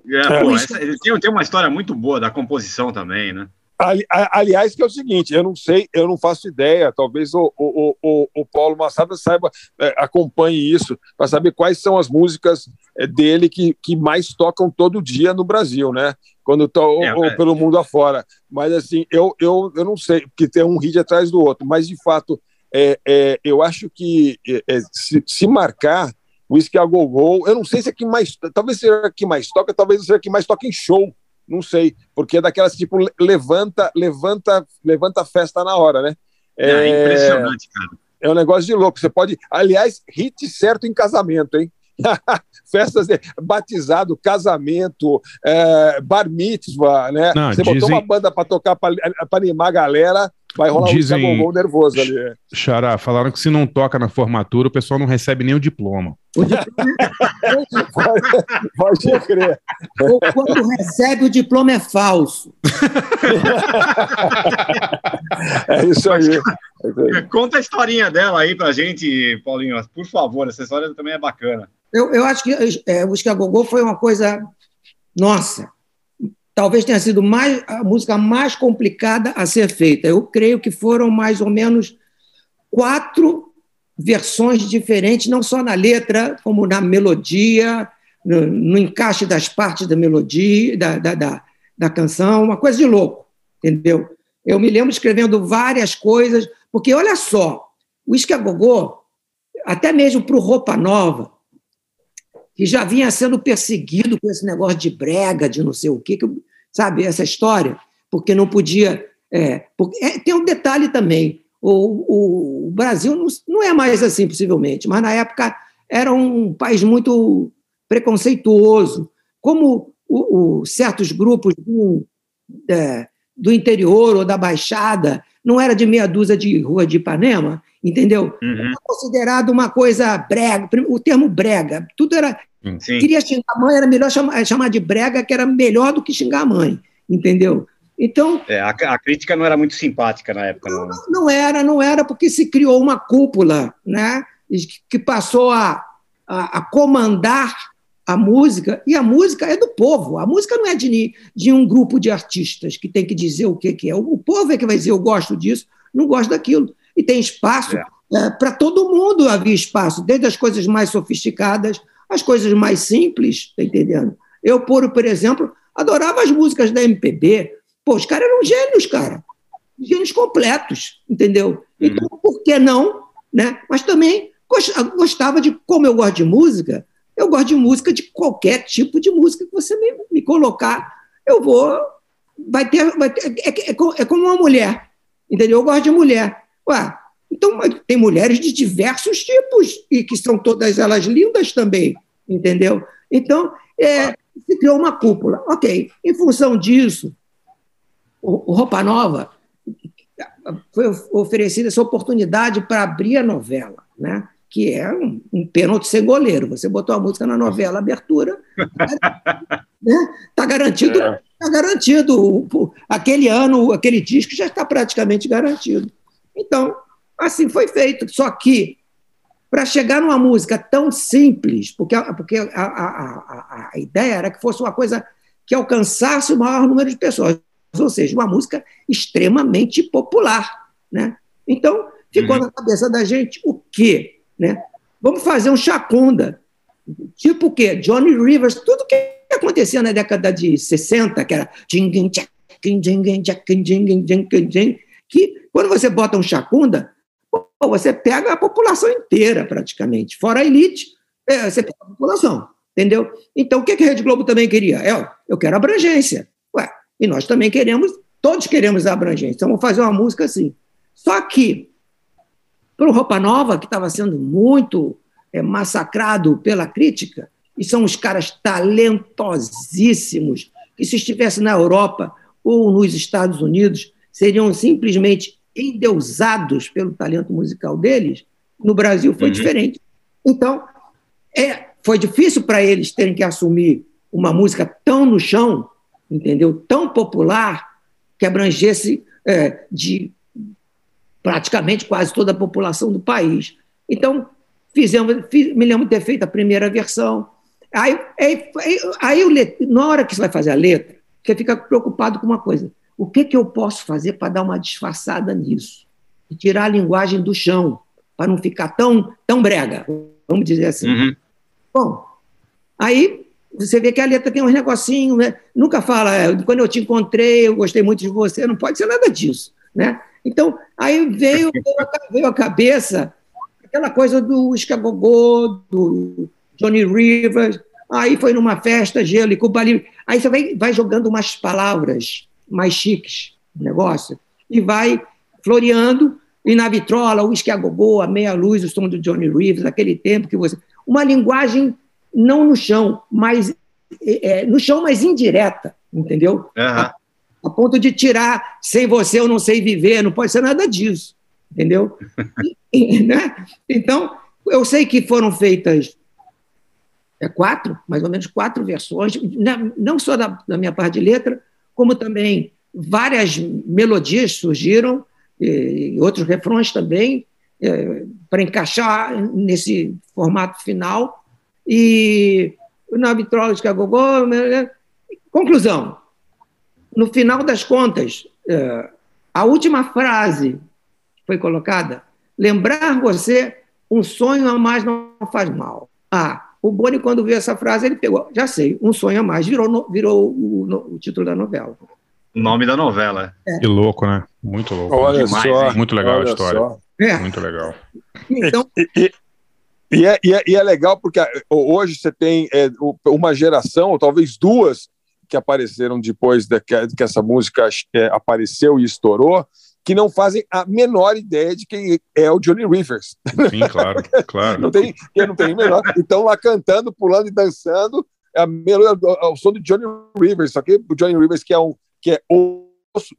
É, pô, essa- ele tem, tem uma história muito boa da composição também, né? Ali- aliás, que é o seguinte, eu não sei, eu não faço ideia, talvez o, o, o, o Paulo Massada saiba, é, acompanhe isso, para saber quais são as músicas é, dele que, que mais tocam todo dia no Brasil, né? Quando ou, É, ou é. pelo mundo afora. Mas assim, eu, eu, eu não sei, porque tem um hit atrás do outro, mas de fato, é, é, eu acho que se, se marcar Whisky a Go Go, eu não sei se é que mais, talvez seja que mais toca, talvez seja que mais toca em show, não sei, porque é daquelas tipo le- levanta, levanta, levanta a festa na hora, né? É, impressionante, cara. É um negócio de louco. Você pode, aliás, hit certo em casamento, hein? Festas de batizado, casamento, é, bar mitzvah, né? Não, Você botou dizem- uma banda para tocar, para animar a galera, vai rolar Dizem- um gogol nervoso ali. Xará, falaram que se não toca na formatura, o pessoal não recebe nem o diploma. Pode crer. Ou quando recebe o diploma é falso. É isso aí. Conta a historinha dela aí pra gente, Paulinho, por favor. Essa história também é bacana. Eu, eu acho que é, o Escagogô foi uma coisa. Nossa, talvez tenha sido mais, a música mais complicada a ser feita. Eu creio que foram mais ou menos quatro versões diferentes, não só na letra, como na melodia, no, no encaixe das partes da melodia, da, da, da, da canção, uma coisa de louco, entendeu? Eu me lembro escrevendo várias coisas, porque olha só, o Escagogô, até mesmo para o Roupa Nova, que já vinha sendo perseguido com esse negócio de brega, de não sei o quê, que, sabe, essa história, porque não podia. É, porque, é, tem um detalhe também: o, o, o Brasil não, não é mais assim, possivelmente, mas na época era um país muito preconceituoso. Como o, certos grupos do, é, do interior ou da Baixada não era de meia dúzia de rua de Ipanema, entendeu? Uhum. Era considerado uma coisa brega, o termo brega, tudo era. Sim. Queria xingar a mãe, era melhor chamar, chamar de brega, que era melhor do que xingar a mãe, entendeu? Então. É, a, a, crítica não era muito simpática na época, não. Não, não era, não era, porque se criou uma cúpula, né? Que passou a, a, a comandar a música, e a música é do povo. A música não é de, de um grupo de artistas que tem que dizer o que, que é. O povo é que vai dizer eu gosto disso, não gosto daquilo. E tem espaço. É. É, Para todo mundo havia espaço, desde as coisas mais sofisticadas às coisas mais simples, tá entendendo? Eu, por, por exemplo, adorava as músicas da MPB. Pô, os caras eram gênios, cara. Gênios completos, entendeu? Então, por que não? Né? Mas também gostava de, como eu gosto de música, eu gosto de música de qualquer tipo de música que você me, me colocar, eu vou. Vai ter. Vai ter é, é, é, como uma mulher, entendeu? Eu gosto de mulher. Ué, então tem mulheres de diversos tipos e que são todas elas lindas também, entendeu? Então, é, se criou uma cúpula. Ok, em função disso, o, o Roupa Nova foi oferecida essa oportunidade para abrir a novela, né? que é um, um pênalti ser goleiro. Você botou a música na novela, abertura, né? Tá garantido, é. tá garantido. Aquele ano, aquele disco já está praticamente garantido. Então, assim foi feito. Só que para chegar numa música tão simples, porque, porque a, a, a, a, ideia era que fosse uma coisa que alcançasse o maior número de pessoas, ou seja, uma música extremamente popular, né? Então ficou uhum. na cabeça da gente o quê? Né? Vamos fazer um chacunda. Tipo o quê? Johnny Rivers, tudo que acontecia na década de 60, que era que quando você bota um chacunda, você pega a população inteira, praticamente. Fora a elite, você pega a população, entendeu? Então, o que a Rede Globo também queria? Eu, eu quero abrangência. Ué, e nós também queremos, todos queremos a abrangência. Então, vamos fazer uma música assim. Só que para o Roupa Nova, que estava sendo muito é, massacrado pela crítica, e são os caras talentosíssimos, que se estivesse na Europa ou nos Estados Unidos, seriam simplesmente endeusados pelo talento musical deles, no Brasil foi uhum. diferente. Então, é, foi difícil para eles terem que assumir uma música tão no chão, entendeu? Tão popular, que abrangesse é, de praticamente quase toda a população do país. Então, fizemos, fiz, me lembro de ter feito a primeira versão. Aí, aí, aí, na hora que você vai fazer a letra, você fica preocupado com uma coisa. O que, que eu posso fazer para dar uma disfarçada nisso? E tirar a linguagem do chão, para não ficar tão, tão brega, vamos dizer assim. Uhum. Bom, aí você vê que a letra tem uns negocinhos, né? nunca fala, quando eu te encontrei, eu gostei muito de você, não pode ser nada disso, né? Então, aí veio, veio a cabeça aquela coisa do Escagogô, do Johnny Rivers, aí foi numa festa, gelo e Cuba Livre. Aí você vai, vai jogando umas palavras mais chiques no negócio e vai floreando, e na vitrola, o Escagogô, a meia luz, o som do Johnny Rivers, aquele tempo que você... Uma linguagem não no chão, mas é, é, no chão, mas indireta, entendeu? Aham. A ponto de tirar, sem você eu não sei viver, não pode ser nada disso, entendeu? E- né? Então, eu sei que foram feitas é, quatro, mais ou menos quatro versões, não só da, da minha parte de letra, como também várias melodias surgiram, e outros refrões também, para encaixar nesse formato final. E na Vitrológica Gogô. né, Conclusão: no final das contas, eh, a última frase foi colocada, lembrar você, um sonho a mais não faz mal. Ah, o Boni, quando viu essa frase, ele pegou, já sei, um sonho a mais, virou, no- virou o, no- o título da novela. O nome da novela. Que louco, né? Muito louco. Olha Demais, só, hein? Muito legal olha a história. É. Muito legal. Então, E, e- e é, e é- e é legal porque ah, hoje você tem é, uma geração, ou talvez duas, que apareceram depois que, que essa música é, apareceu e estourou, que não fazem a menor ideia de quem é o Johnny Rivers. Sim, claro, claro. Não tem, eu não tenho a menor. Então lá cantando, pulando e dançando, é a melodia, o som de Johnny Rivers, só que o Johnny Rivers que é um que é o,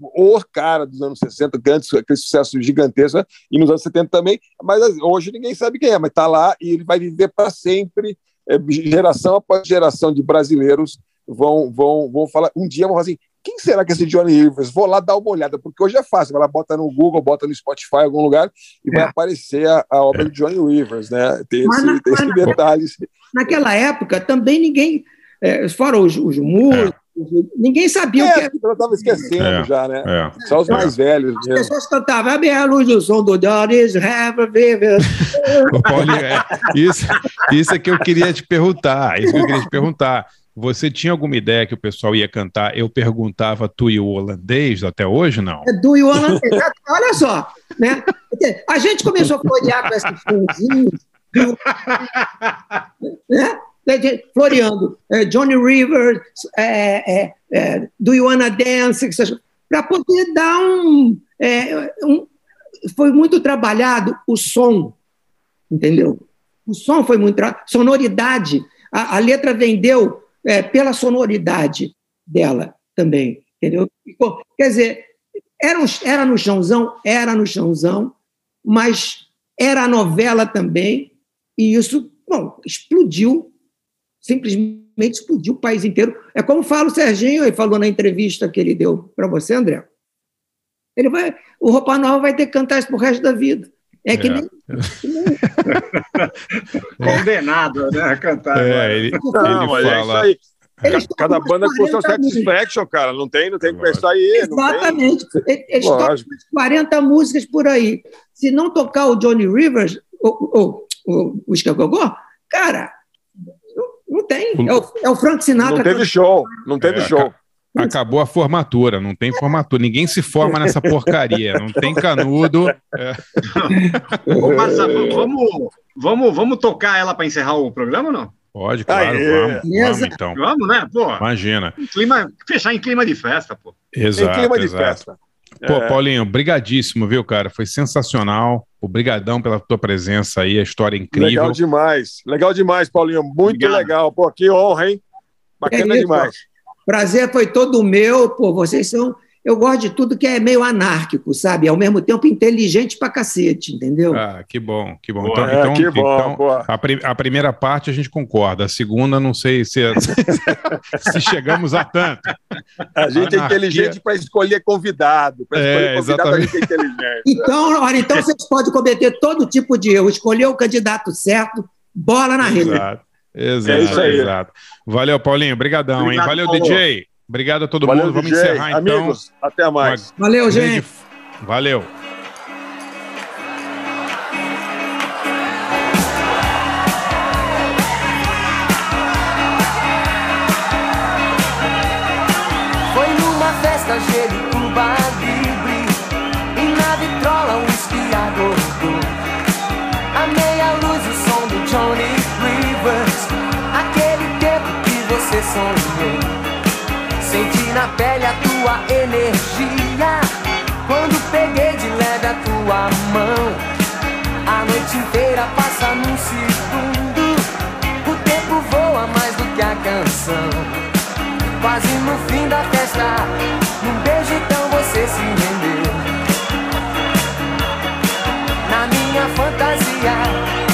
o cara dos anos 60, grandes, aquele sucesso gigantesco, né? e nos anos 70 também, mas assim, hoje ninguém sabe quem é, mas está lá e ele vai viver para sempre, é, geração após geração de brasileiros vão, vão, vão falar, um dia vão falar assim, quem será que é esse Johnny Rivers? Vou lá dar uma olhada, porque hoje é fácil, vai lá, bota no Google, bota no Spotify, em algum lugar, e vai aparecer a, a obra de Johnny Rivers, né? Tem Mas esse, na- tem esse detalhe. naquela época, também ninguém, é, fora os, os músicos, ninguém sabia o que É, era. eu estava esquecendo É, já, né? é. Só os mais velhos As mesmo. pessoas cantavam, a minha luz do som do Doris, have a viver. Paulinho, é, isso, isso é que eu queria te perguntar. Isso que eu queria te perguntar. Você tinha alguma ideia que o pessoal ia cantar? Eu perguntava tu e o holandês até hoje, não? É do Yolan. Olha só, né? A gente começou a florear com esses sonzinhos, né? Floreando é, Johnny Rivers, é, é, é, Do You Wanna Dance, para poder dar um, é, um. Foi muito trabalhado o som, entendeu? O som foi muito. Sonoridade. A, a letra vendeu é, pela sonoridade dela também, entendeu? Quer dizer, era, um- era no chãozão, era no chãozão, mas era a novela também, e isso, bom, explodiu, simplesmente explodiu o país inteiro. É como fala o Serginho, ele falou na entrevista que ele deu para você, André. Ele vai, o Roupa Nova vai ter que cantar isso pro resto da vida. É que É. nem, Condenado, né? A cantar. É, ele, Não, ele é isso fala. aí. Eles Ca- Cada tocam banda com o seu 40 músicas. satisfaction, cara. Não tem, não tem que pensar aí. Exatamente. Eles tocam Lógico. umas 40 músicas por aí. Se não tocar o Johnny Rivers, ou o, Escagogó, cara, não, não tem. É o, é o Frank Sinatra. Não teve show. Não teve É, show. Acabou a formatura, não tem formatura. Ninguém se forma nessa porcaria. Não tem canudo. É. Massa, vamos, vamos, vamos tocar ela para encerrar o programa ou não? Pode, claro, Aê. vamos, vamos então. Vamos, né? Pô, Imagina. clima, fechar em clima de festa, pô. Em Exato, clima de exato. festa. Pô, É. Paulinho, brigadíssimo, viu, cara? Foi sensacional. Obrigadão pela tua presença aí, a história é incrível. Legal demais. Legal demais, Paulinho. Muito Obrigado. legal. Pô, que honra, hein? Bacana É isso, demais. Prazer foi todo meu. Pô, vocês são. Eu gosto de tudo que é meio anárquico, sabe? Ao mesmo tempo inteligente pra cacete, entendeu? Ah, que bom, que bom. Boa. Então, É, então, que bom, então, a, pri- a primeira parte a gente concorda, a segunda não sei se, se chegamos a tanto. A gente é Anarquia. inteligente para escolher convidado. Para É, escolher convidado, a exatamente. gente é inteligente. Então, olha, então vocês podem cometer todo tipo de erro. Escolher o candidato certo, bola na rede. Exato, exato, É isso aí. exato. Valeu, Paulinho, obrigadão, hein? Obrigado, Valeu, Paulo. DJ. Obrigado a todo Valeu, mundo. Vamos DJ. encerrar então. Amigos, até mais. Valeu, Grande- gente. Valeu. Senti na pele a tua energia Quando peguei de leve a tua mão A noite inteira passa num segundo O tempo voa canção. Quase no fim da festa, num beijo então você se rendeu. Na minha fantasia,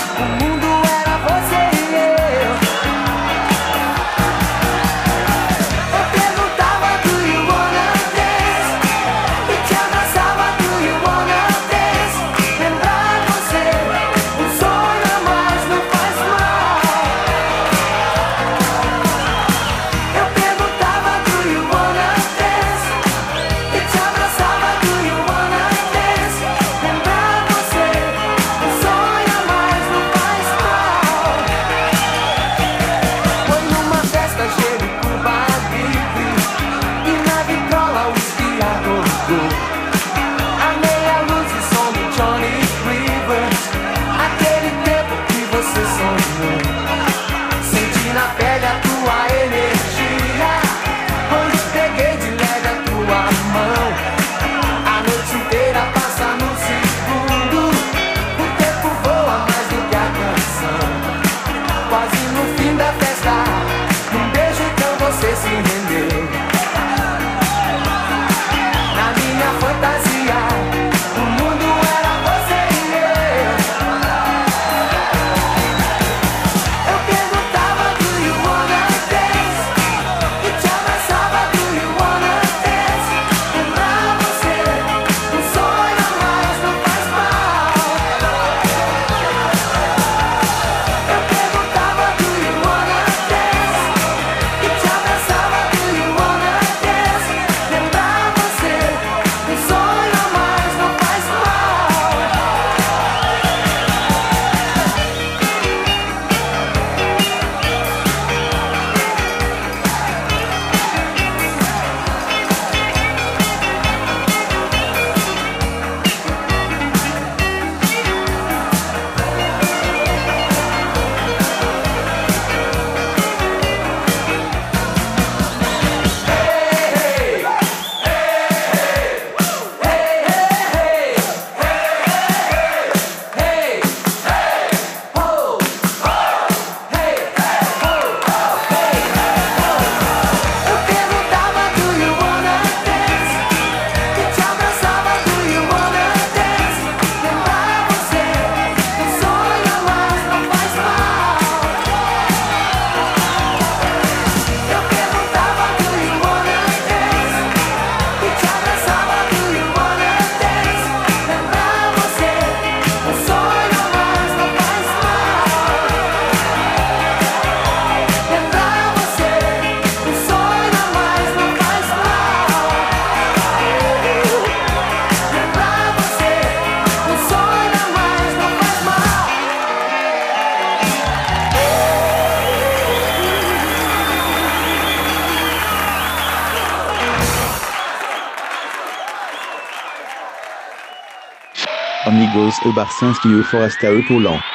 Amigos, Barcinski e Foresta Epaulant.